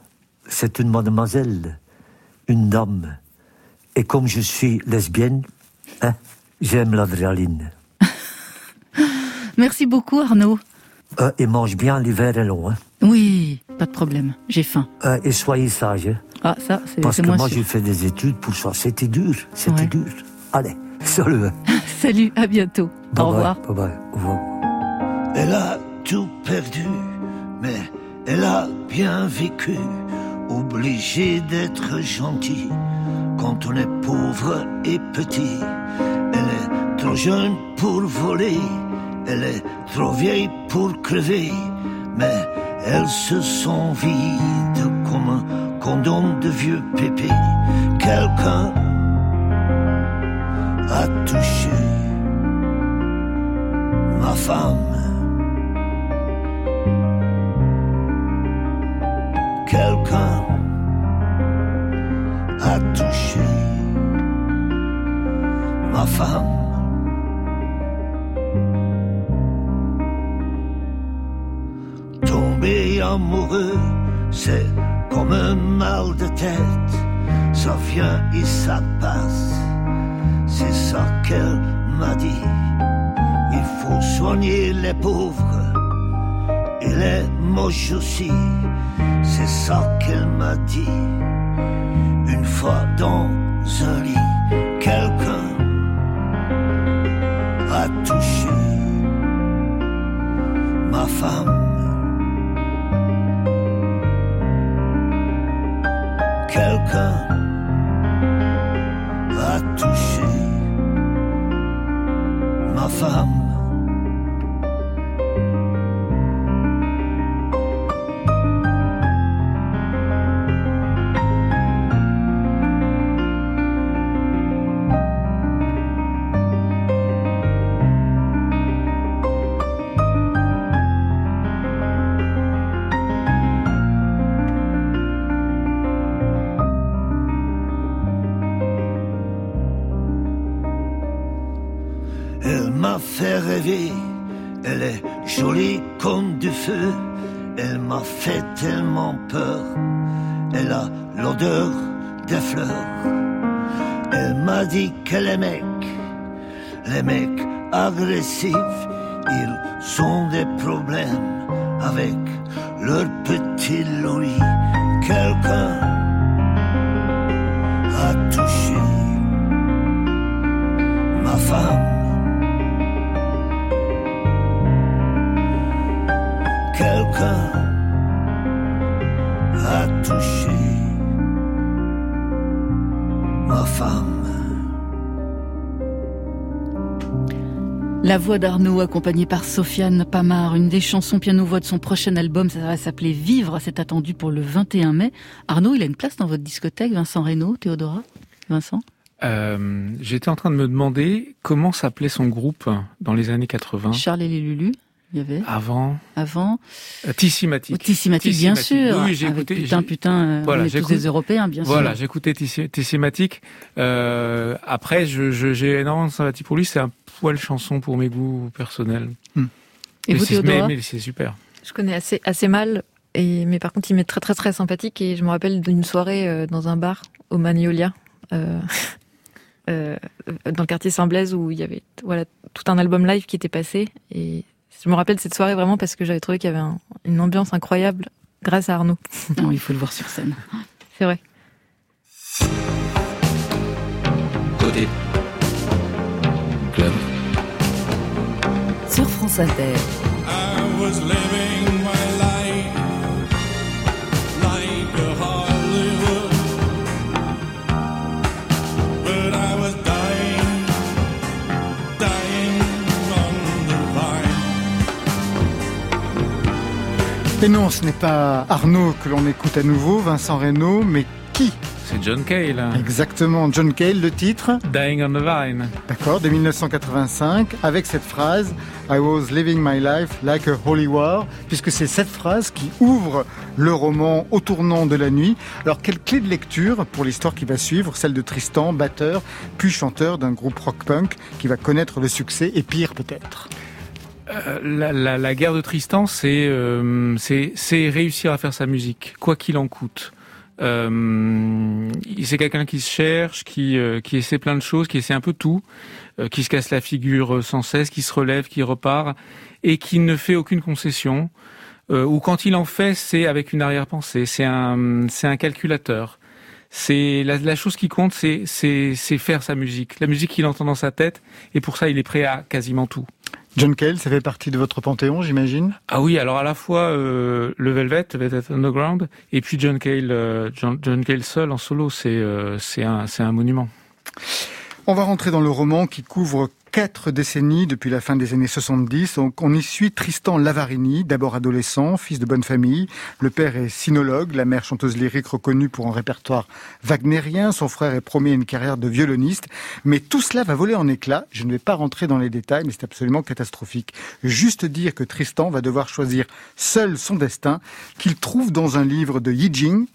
S10: c'est une mademoiselle, une dame. Et comme je suis lesbienne, hein, j'aime l'adrénaline.
S6: Merci beaucoup Arnaud.
S10: Euh, et mange bien, l'hiver est long. Hein.
S6: Oui, pas de problème, j'ai faim.
S10: Euh, et soyez sage. Hein.
S6: Ah, ça, c'est
S10: Parce que moi, j'ai fait des études pour ça. C'était dur, c'était dur. Allez, salut.
S6: Salut, à bientôt. Au revoir.
S10: Bye bye, au revoir.
S9: Elle a tout perdu, mais elle a bien vécu, obligée d'être gentille quand on est pauvre et petit. Elle est trop jeune pour voler, elle est trop vieille pour crever, mais elle se sent vide comme un condom de vieux pépé. Quelqu'un a touché ma femme. Quelqu'un a touché ma femme. C'est comme un mal de tête. Ça vient et ça passe. C'est ça qu'elle m'a dit. Il faut soigner les pauvres et les moches aussi. C'est ça qu'elle m'a dit. Une fois dans un lit, quelqu'un a touché ma femme. Quelqu'un a touché ma femme. Լեմեկ, Լեմեկ ագրեսիվ իր
S6: La voix d'Arnaud, accompagnée par Sofiane Pamar, une des chansons piano-voix de son prochain album, ça va s'appeler Vivre, c'est attendu pour le 21 mai. Arnaud, il a une place dans votre discothèque, Vincent Reynaud, Théodora? Vincent?
S2: Euh, J'étais en train de me demander comment s'appelait son groupe dans les années 80.
S6: Charles et les Lulu il y avait
S2: avant
S6: avant
S2: euh, Tissimatic.
S6: Tissimatic, bien sûr.
S2: Oui, j'ai écouté.
S6: Putain, putain, euh, voilà, on est tous des Européens, bien
S2: voilà,
S6: sûr.
S2: Voilà, j'ai écouté Tissimatic. Euh, après, j'ai je, j'ai énormément de sympathie pour lui. C'est un poil chanson pour mes goûts personnels.
S6: Hmm. Et, vous, Théodora
S2: mais, mais c'est super.
S3: Je connais assez assez mal. Et, mais par contre, il m'est très très très sympathique. Et je me rappelle d'une soirée euh, dans un bar au Magnolia. Euh, euh, dans le quartier Saint-Blaise où il y avait voilà tout un album live qui était passé et je me rappelle cette soirée vraiment parce que j'avais trouvé qu'il y avait un, une ambiance incroyable grâce à Arnaud.
S6: Non, il faut le voir sur scène.
S3: C'est vrai.
S8: Côté club.
S4: Sur France Inter.
S7: I was living my life like a Hollywood, but I was dying, dying on the vine.
S1: Et non, ce n'est pas Arnaud que l'on écoute à nouveau, Vincent Reynaud, mais qui
S2: C'est John Cale.
S1: Exactement, John Cale, le titre
S2: Dying on the Vine.
S1: D'accord, de 1985, avec cette phrase I was living my life like a holy war, puisque c'est cette phrase qui ouvre le roman au tournant de la nuit. Alors, quelle clé de lecture pour l'histoire qui va suivre, celle de Tristan, batteur, puis chanteur d'un groupe rock punk qui va connaître le succès et pire peut-être?
S2: Euh, la, la, la, guerre de Tristan, c'est euh, c'est réussir à faire sa musique, quoi qu'il en coûte. Euh, c'est quelqu'un qui se cherche, qui euh, qui essaie plein de choses, qui essaie un peu tout, euh, qui se casse la figure sans cesse, qui se relève, qui repart, et qui ne fait aucune concession. ou quand il en fait, c'est avec une arrière-pensée. C'est un c'est un calculateur. C'est la, la, chose qui compte, c'est c'est faire sa musique, la musique qu'il entend dans sa tête, et pour ça, il est prêt à quasiment tout.
S1: John Cale, ça fait partie de votre panthéon, j'imagine?
S2: Ah oui, alors à la fois euh, le Velvet, Velvet Underground, et puis John Cale, euh, John, John, Cale seul en solo, c'est euh, c'est un, un monument.
S1: On va rentrer dans le roman qui couvre quatre décennies depuis la fin des années 70. on y suit Tristan Lavarini, d'abord adolescent, fils de bonne famille. Le père est sinologue, la mère chanteuse lyrique reconnue pour un répertoire wagnérien. Son frère est promis une carrière de violoniste. Mais tout cela va voler en éclats. Je ne vais pas rentrer dans les détails, mais c'est absolument catastrophique. Juste dire que Tristan va devoir choisir seul son destin, qu'il trouve dans un livre de Yi Jing.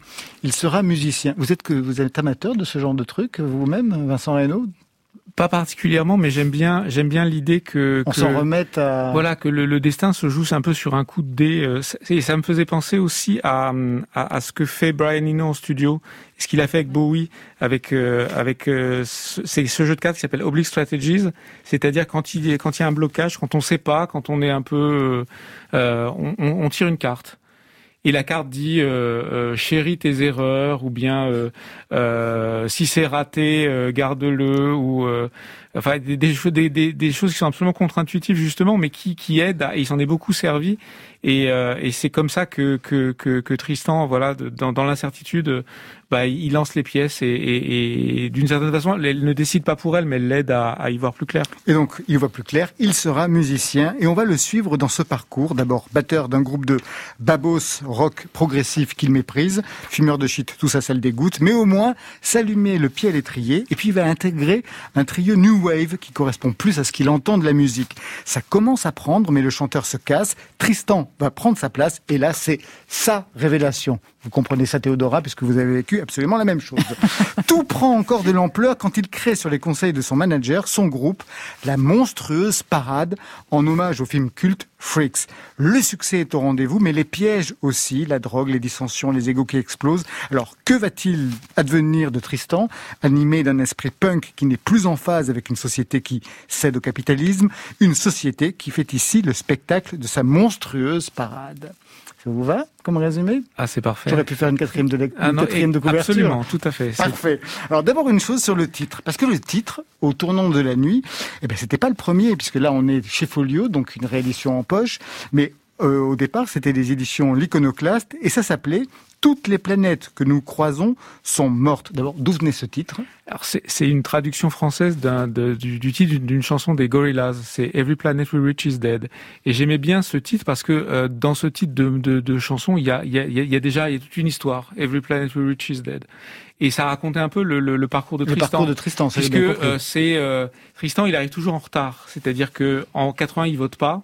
S1: Il sera musicien. Vous êtes que vous êtes amateur de ce genre de truc, vous-même, Vincent Reynaud?
S2: Pas particulièrement, mais j'aime bien, j'aime bien l'idée que
S1: on s'en remette à
S2: voilà que le, destin se joue un peu sur un coup de dé. Euh, et ça me faisait penser aussi à, à, ce que fait Brian Eno en studio, ce qu'il a fait avec Bowie, avec euh, avec euh, c'est ce jeu de cartes qui s'appelle Oblique Strategies, c'est-à-dire quand il quand il y a un blocage, quand on sait pas, quand on est un peu, on, on tire une carte et la carte dit euh, euh, chéris tes erreurs ou bien euh, si c'est raté garde-le ou enfin des, des, des, des, choses qui sont absolument contre-intuitives justement mais qui, qui aident à, il s'en est beaucoup servi et, et c'est comme ça que, que, que, que Tristan voilà dans, dans l'incertitude bah, il lance les pièces et, et, et d'une certaine façon, elle ne décide pas pour elle, mais elle l'aide à, à, y voir plus clair.
S1: Et donc, il voit plus clair, il sera musicien et on va le suivre dans ce parcours. D'abord, batteur d'un groupe de babos rock progressif qu'il méprise, fumeur de shit, tout ça, ça le dégoûte, mais au moins s'allumer le pied à l'étrier et puis il va intégrer un trio New Wave qui correspond plus à ce qu'il entend de la musique. Ça commence à prendre, mais le chanteur se casse. Tristan va prendre sa place et là, c'est sa révélation. Vous comprenez ça, Théodora, puisque vous avez vécu absolument la même chose. Tout prend encore de l'ampleur quand il crée sur les conseils de son manager son groupe, la monstrueuse parade, en hommage au film culte Freaks. Le succès est au rendez-vous, mais les pièges aussi, la drogue, les dissensions, les égaux qui explosent. Alors, que va-t-il advenir de Tristan, animé d'un esprit punk qui n'est plus en phase avec une société qui cède au capitalisme, une société qui fait ici le spectacle de sa monstrueuse parade? Ça vous va comme résumé?
S2: Ah, c'est parfait.
S1: J'aurais pu faire une quatrième de, ah quatrième de couverture.
S2: Absolument, tout à fait.
S1: Parfait. Alors d'abord une chose sur le titre, parce que le titre, au tournant de la nuit, eh ben c'était pas le premier, puisque là on est chez Folio, donc une réédition en poche, mais euh, au départ, c'était des éditions L'Iconoclaste, et ça s'appelait toutes les planètes que nous croisons sont mortes. D'abord, d'où venait ce titre
S2: Alors, c'est une traduction française du, du, titre d'une chanson des Gorillaz. C'est Every Planet We Reach is Dead. Et j'aimais bien ce titre parce que euh, dans ce titre de, de, de chanson, il y a, y, a, y a déjà y a toute une histoire. Every Planet We Reach is Dead. Et ça racontait un peu le, le, le parcours de Tristan.
S1: Le parcours de Tristan,
S2: c'est Puisque euh, c'est euh, Tristan, il arrive toujours en retard. C'est-à-dire que en 80, il vote pas.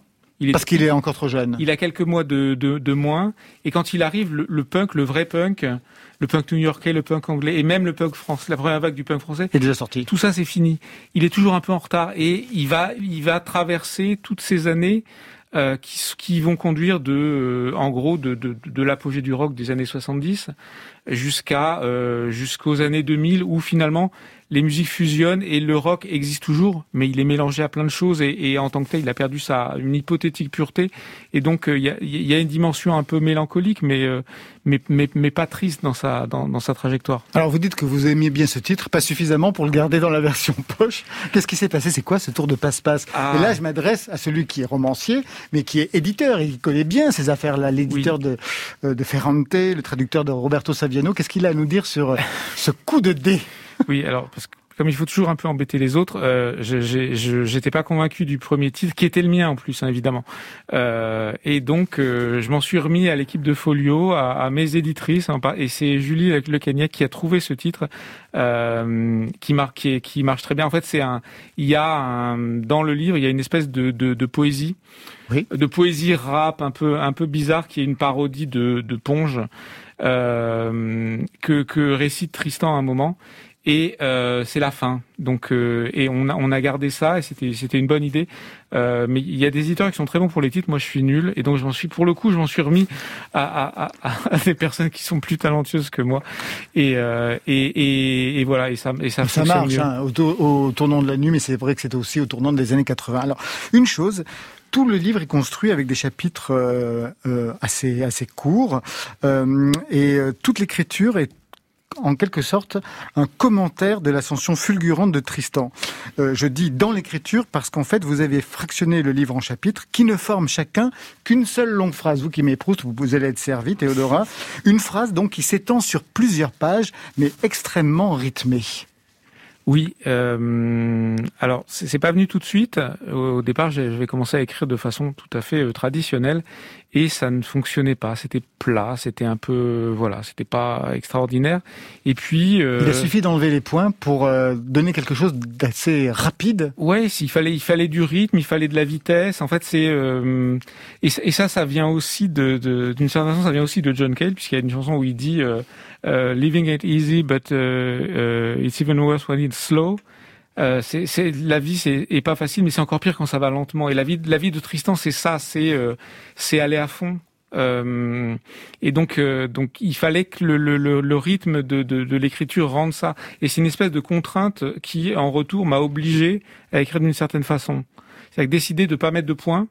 S1: Parce qu'il est encore trop jeune.
S2: Il a quelques mois de, de, de moins. Et quand il arrive, le, punk, le vrai punk, le punk new-yorkais, le punk anglais, et même le punk français, la première vague du punk français,
S1: est déjà sorti.
S2: Tout ça, c'est fini. Il est toujours un peu en retard et il va, il va traverser toutes ces années euh, qui, qui, vont conduire de, euh, en gros, de, de, de l'apogée du rock des années 70 jusqu'à euh, jusqu'aux années 2000 où finalement les musiques fusionnent et le rock existe toujours, mais il est mélangé à plein de choses et, et en tant que tel, il a perdu sa une hypothétique pureté et donc euh, il y, a, y, a, une dimension un peu mélancolique, mais euh, mais, mais, mais pas triste dans sa dans, dans, sa trajectoire.
S1: Alors vous dites que vous aimiez bien ce titre, pas suffisamment pour le garder dans la version poche. Qu'est-ce qui s'est passé? C'est quoi ce tour de passe-passe? Ah. Et là, je m'adresse à celui qui est romancier, mais qui est éditeur qui connaît bien ces affaires-là, l'éditeur de de Ferrante, le traducteur de Roberto Saviano. Qu'est-ce qu'il a à nous dire sur ce coup de dé?
S2: oui, alors parce que comme il faut toujours un peu embêter les autres, euh, j'étais pas convaincu du premier titre, qui était le mien en plus, hein, évidemment. Euh, et donc, euh, je m'en suis remis à l'équipe de Folio, à, à mes éditrices, hein, et c'est Julie Le Cagnac qui a trouvé ce titre, euh, qui, marque, qui, qui, marche très bien. En fait, c'est un, il y a un, dans le livre, il y a une espèce de, de, de poésie,
S1: oui.
S2: de poésie rap un peu, un peu bizarre, qui est une parodie de, de Ponge. Euh, que, que récite Tristan à un moment et euh, c'est la fin. Donc euh, et on a on a gardé ça et c'était c'était une bonne idée. Euh, mais il y a des éditeurs qui sont très bons pour les titres. Moi, je suis nul et donc je m'en suis pour le coup, je m'en suis remis à, à, à, à, des personnes qui sont plus talentueuses que moi. Et et, et, et, voilà et ça et ça,
S1: ça marche hein, au, au, tournant de la nuit, mais c'est vrai que c'était aussi au tournant des années 80. Alors une chose, tout le livre est construit avec des chapitres euh, euh, assez assez courts euh, et toute l'écriture est en quelque sorte un commentaire de l'ascension fulgurante de Tristan. je dis dans l'écriture parce qu'en fait vous avez fractionné le livre en chapitres qui ne forment chacun qu'une seule longue phrase. Vous qui m'éprouvez, vous allez être servi, Théodora. Une phrase donc qui s'étend sur plusieurs pages mais extrêmement rythmée.
S2: Oui, euh, alors c'est pas venu tout de suite. Au départ, j'avais commencé à écrire de façon tout à fait euh, traditionnelle et ça ne fonctionnait pas. C'était plat, c'était un peu voilà, c'était pas extraordinaire. Et puis
S1: euh, il a suffi d'enlever les points pour euh, donner quelque chose d'assez rapide.
S2: Ouais, s'il fallait il fallait du rythme, il fallait de la vitesse. En fait, c'est euh, et, et, ça ça vient aussi de d'une certaine façon ça vient aussi de John Cale puisqu'il y a une chanson où il dit uh, living it easy but uh, it's even worse when it's slow. Euh, c'est la vie c'est est pas facile, mais c'est encore pire quand ça va lentement. Et la vie, la vie de Tristan, c'est ça, c'est euh, c'est aller à fond. Euh, et donc, euh, donc, il fallait que le, le, le rythme de, de, de l'écriture rende ça. Et c'est une espèce de contrainte qui, en retour, m'a obligé à écrire d'une certaine façon. C'est-à-dire décider de pas mettre de points,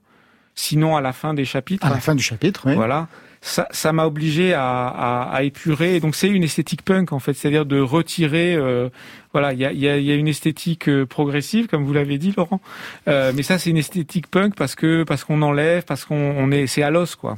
S2: sinon à la fin des chapitres.
S1: À la fin du chapitre, oui.
S2: Voilà ça, m'a obligé à, à, épurer. donc c'est une esthétique punk en fait, c'est-à-dire de retirer. Euh, voilà, il y a, une esthétique euh, progressive, comme vous l'avez dit, Laurent. Euh, mais ça, c'est une esthétique punk parce que parce qu'on enlève, parce qu'on est, c'est à l'os, quoi.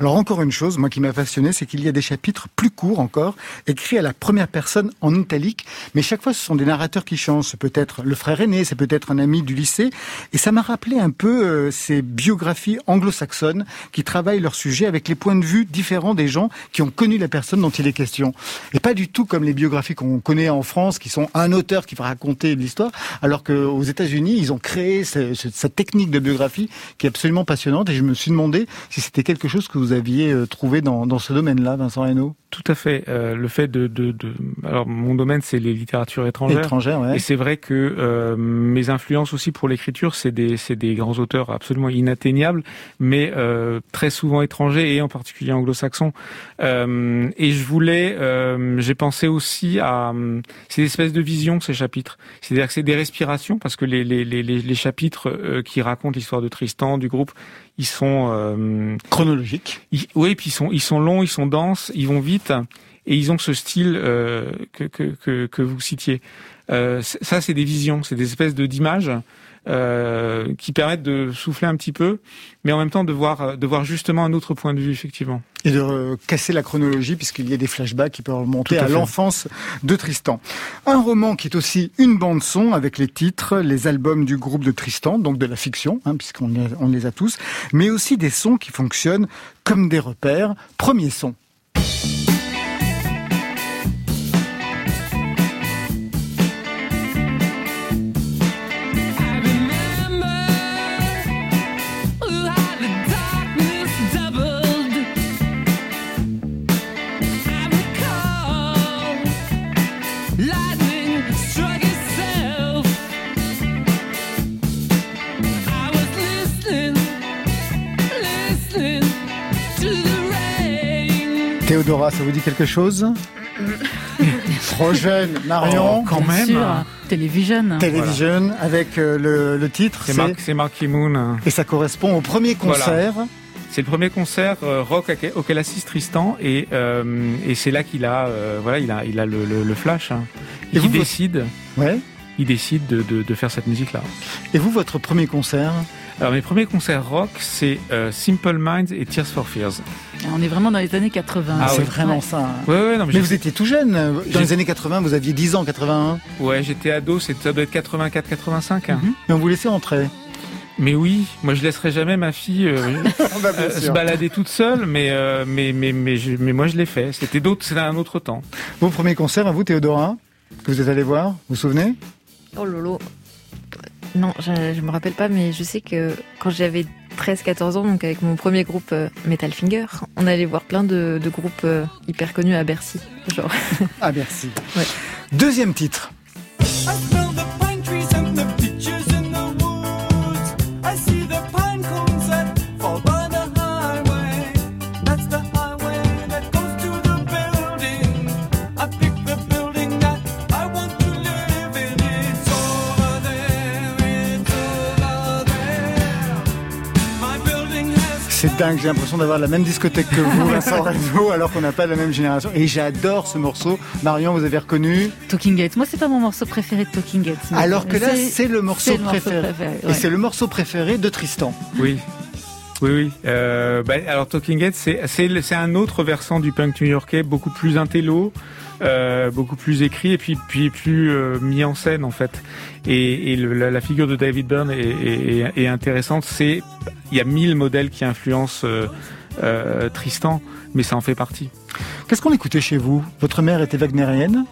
S1: Alors encore une chose, moi qui m'a passionné, c'est qu'il y a des chapitres plus courts encore, écrits à la première personne en italique, mais chaque fois ce sont des narrateurs qui changent. C'est peut-être le frère aîné, c'est peut-être un ami du lycée, et ça m'a rappelé un peu ces biographies anglo-saxonnes qui travaillent leur sujet avec les points de vue différents des gens qui ont connu la personne dont il est question. Et pas du tout comme les biographies qu'on connaît en France, qui sont un auteur qui va raconter l'histoire, alors qu'aux États-Unis, ils ont créé cette technique de biographie qui est absolument passionnante. Et je me suis demandé si c'était quelque chose que vous aviez euh, trouvé dans, dans ce domaine-là, Vincent Reynaud.
S2: Tout à fait. Euh, le fait de, de, de, alors mon domaine c'est les littératures étrangères.
S1: Étrangères, ouais.
S2: Et c'est vrai que euh, mes influences aussi pour l'écriture, c'est des c'est des grands auteurs absolument inatteignables, mais euh, très souvent étrangers et en particulier anglo-saxons. Et je voulais, j'ai pensé aussi à ces espèces de visions ces chapitres. C'est-à-dire que c'est des respirations parce que les les les, les chapitres qui racontent l'histoire de Tristan du groupe, ils sont
S1: euh, chronologiques.
S2: oui, puis ils sont ils sont longs, ils sont denses, ils vont vite et ils ont ce style euh, que, que, que, que vous citiez. Euh, ça, c'est des visions, c'est des espèces de d'images euh, qui permettent de souffler un petit peu, mais en même temps de voir, de voir justement un autre point de vue, effectivement.
S1: Et de euh, casser la chronologie, puisqu'il y a des flashbacks qui peuvent remonter à, l'enfance de Tristan. Un roman qui est aussi une bande-son avec les titres, les albums du groupe de Tristan, donc de la fiction, hein, puisqu'on on les a tous, mais aussi des sons qui fonctionnent comme des repères. Premier son. Théodora, ça vous dit quelque chose Trop jeune, Marion.
S2: Oh, quand même. Sûr.
S6: Télévision.
S1: Télévision, avec euh, le, titre.
S2: C'est Marky Moon.
S1: Et ça correspond au premier concert.
S2: C'est le premier concert euh, rock auquel assiste Tristan et, euh, et c'est là qu'il a voilà il a il a le, flash hein. et, il décide
S1: ouais
S2: il décide de, de, de faire cette musique là.
S1: Et vous votre premier concert
S2: alors mes premiers concerts rock, c'est euh, Simple Minds et Tears for Fears.
S6: On est vraiment dans les années 80.
S1: Ah, c'est vraiment ça. Hein.
S2: Ouais, ouais, non,
S1: mais, vous étiez tout jeune. Dans les années 80, vous aviez 10 ans, 81.
S2: Ouais, j'étais ado, ça doit être 84, 85. Hein.
S1: Mhm. Mais on vous laissait entrer.
S2: Mais oui, moi je laisserai jamais ma fille euh, bah, euh, se balader toute seule, mais mais mais mais, mais moi je l'ai fait. C'était d'autres, c'était un autre temps.
S1: Vos premiers concerts à vous, Théodora, que vous êtes allé voir, vous vous souvenez?
S3: Oh lolo, non, je, je me rappelle pas, mais je sais que quand j'avais 13-14 ans, donc avec mon premier groupe euh, Metal Finger, on allait voir plein de, groupes euh, hyper connus à Bercy. Genre.
S1: À Bercy.
S3: ouais.
S1: Deuxième titre. C'est dingue, j'ai l'impression d'avoir la même discothèque que vous, Vincent Reno, alors qu'on n'a pas la même génération. Et j'adore ce morceau. Marion, vous avez reconnu
S6: Talking Heads. Moi, c'est pas mon morceau préféré de Talking Heads.
S1: Alors que là, c'est le morceau préféré. Et c'est le morceau préféré de Tristan.
S2: Oui. Oui, oui. Euh, bah, alors Talking Heads, c'est un autre versant du punk new-yorkais, beaucoup plus intello, euh, beaucoup plus écrit et puis puis plus euh, mis en scène en fait. Et, et le, la, figure de David Byrne est, est, est intéressante. C'est il y a mille modèles qui influencent euh, euh, Tristan, mais ça en fait partie.
S1: Qu'est-ce qu'on écoutait chez vous? Votre mère était wagnérienne?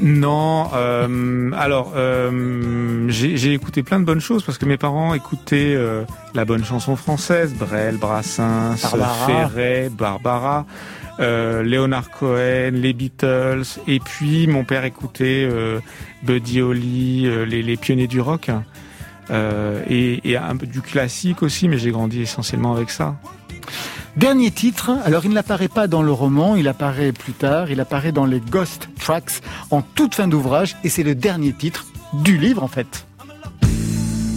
S2: Non, euh, alors euh, j'ai écouté plein de bonnes choses parce que mes parents écoutaient euh, la bonne chanson française, Brel, Brassens,
S1: Barbara.
S2: Ferret, Barbara, euh, Léonard Cohen, les Beatles, et puis mon père écoutait euh, Buddy Holly, euh, les, les, pionniers du rock, et, et, un peu du classique aussi, mais j'ai grandi essentiellement avec ça.
S1: Dernier titre, alors il n'apparaît pas dans le roman, il apparaît plus tard, il apparaît dans les Ghost Tracks en toute fin d'ouvrage et c'est le dernier titre du livre en fait.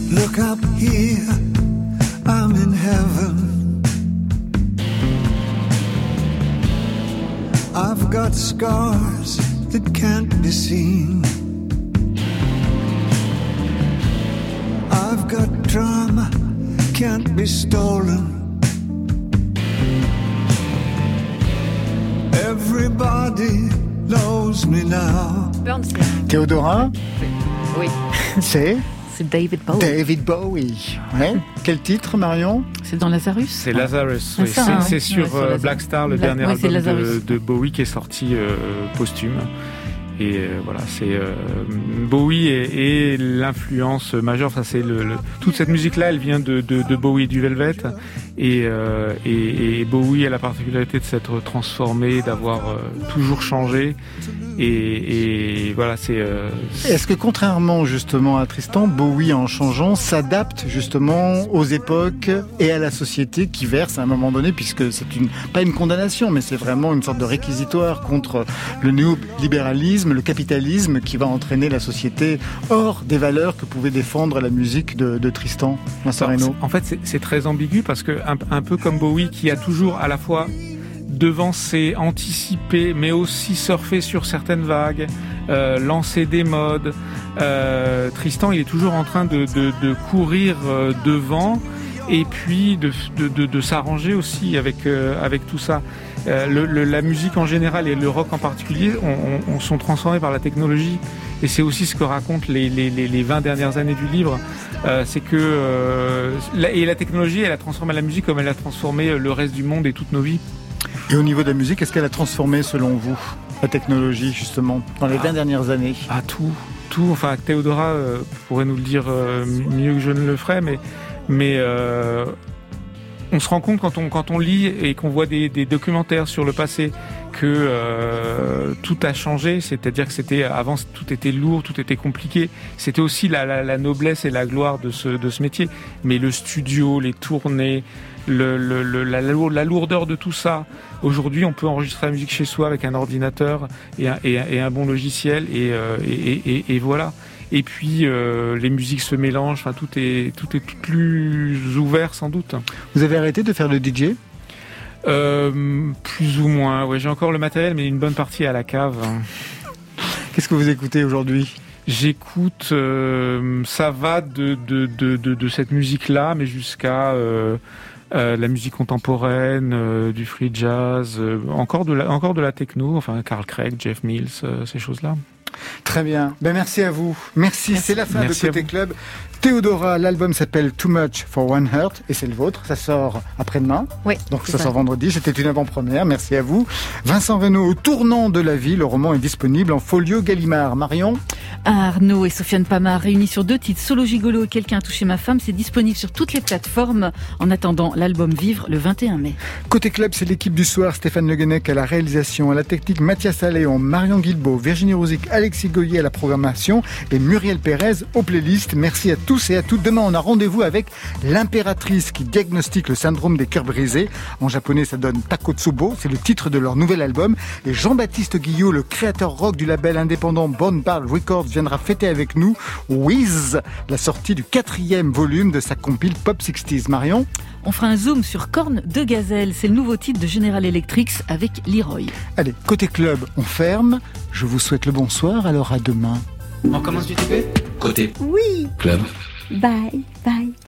S11: Look up here, I'm in heaven. I've got scars that can't be seen. I've got drama can't be stolen. Everybody knows me now.
S1: Théodora
S3: Oui.
S1: C'est
S6: C'est David Bowie.
S1: David Bowie. Ouais. Quel titre, Marion?
S6: C'est dans Lazarus
S2: C'est Lazarus, oui.
S6: hein.
S2: C'est sur
S6: Ouais,
S2: euh, Black Star, le dernier album de Bowie qui est sorti euh, posthume. Et euh, voilà, c'est euh, Bowie et, l'influence majeure. Ça, c'est le, le- toute cette musique-là, elle vient de, de, de Bowie et du Velvet. Et, euh, et, et Bowie a la particularité de s'être transformé, d'avoir euh, toujours changé. Et, et voilà, c'est euh,
S1: Est-ce que contrairement justement à Tristan, Bowie en changeant s'adapte justement aux époques et à la société qui verse à un moment donné, puisque c'est une pas une condamnation, mais c'est vraiment une sorte de réquisitoire contre le néolibéralisme, le capitalisme qui va entraîner la société hors des valeurs que pouvait défendre la musique de, de Tristan Vincent Reynaud.
S2: En fait, c'est- très ambigu parce que un, un peu comme Bowie, qui a toujours à la fois devancé, anticipé, mais aussi surfé sur certaines vagues, euh, lancé des modes. Euh, Tristan, il est toujours en train de, de, de courir euh, devant et puis de, de, de, de s'arranger aussi avec euh, avec tout ça. Euh, le, le- la musique en général et le rock en particulier on, on, on sont transformés par la technologie et c'est aussi ce que racontent les, les, les, les 20 dernières années du livre. Euh, c'est que euh, la, et la technologie, elle a transformé la musique comme elle a transformé le reste du monde et toutes nos vies.
S1: Et au niveau de la musique, est-ce qu'elle a transformé selon vous la technologie justement dans les
S2: Ah.
S1: 20 dernières années?
S2: Ah tout, tout. Enfin, Théodora pourrait nous le dire mieux que je ne le ferais, mais mais on se rend compte quand on quand on lit et qu'on voit des, des documentaires sur le passé que euh, tout a changé. C'est-à-dire que c'était avant tout était lourd, tout était compliqué. C'était aussi la, la, la noblesse et la gloire de ce de ce métier. Mais le studio, les tournées. Le, le, le- la, la lourdeur de tout ça. Aujourd'hui, on peut enregistrer la musique chez soi avec un ordinateur et un, et un- bon logiciel et, euh, et voilà. Et puis euh, les musiques se mélangent. Enfin, tout est tout est plus ouvert sans doute.
S1: Vous avez arrêté de faire le DJ
S2: Euh, plus ou moins. Ouais, j'ai encore le matériel, mais une bonne partie est à la cave.
S1: Qu'est-ce que vous écoutez aujourd'hui?
S2: J'écoute, euh, ça va de, de, de, de, de cette musique-là, mais jusqu'à euh, la musique contemporaine, euh, du free jazz, euh, encore, de la, encore de la techno, enfin Carl Craig, Jeff Mills, ces choses-là.
S1: Très bien. Ben merci à vous. Merci. C'est la fin
S2: Merci
S1: de Côté. Club. Théodora, l'album s'appelle Too Much for One Heart et c'est le vôtre. Ça sort après-demain.
S3: Oui.
S1: Donc ça, sort vendredi. C'était une avant-première. Merci à vous. Vincent Reynaud, au tournant de la vie. Le roman est disponible en folio Gallimard. Marion
S6: Arnaud et Sofiane Pamar réunis sur deux titres, Solo Gigolo et Quelqu'un a touché ma femme, c'est disponible sur toutes les plateformes en attendant l'album Vivre le 21 mai.
S1: Côté club, c'est l'équipe du soir, Stéphane Le Guenec à la réalisation, à la technique, Mathias Alléon, Marion Guilbeault, Virginie Rosic, Alexis Goyer à la programmation et Muriel Pérez aux playlists. Merci à tous et à toutes. Demain, on a rendez-vous avec l'impératrice qui diagnostique le syndrome des cœurs brisés. En japonais, ça donne Takotsubo, c'est le titre de leur nouvel album. Et Jean-Baptiste Guillot, le créateur rock du label indépendant Bone Bar Records, viendra fêter avec nous Wiz, la sortie du quatrième volume de sa compile Pop 60s. Marion?
S6: On fera un zoom sur Corne de Gazelle, c'est le nouveau titre de General Electric avec Leroy.
S1: Allez, côté club, on ferme. Je vous souhaite le bonsoir, alors à demain.
S8: On commence du TP Côté
S12: Oui.
S8: Club.
S12: Bye, bye.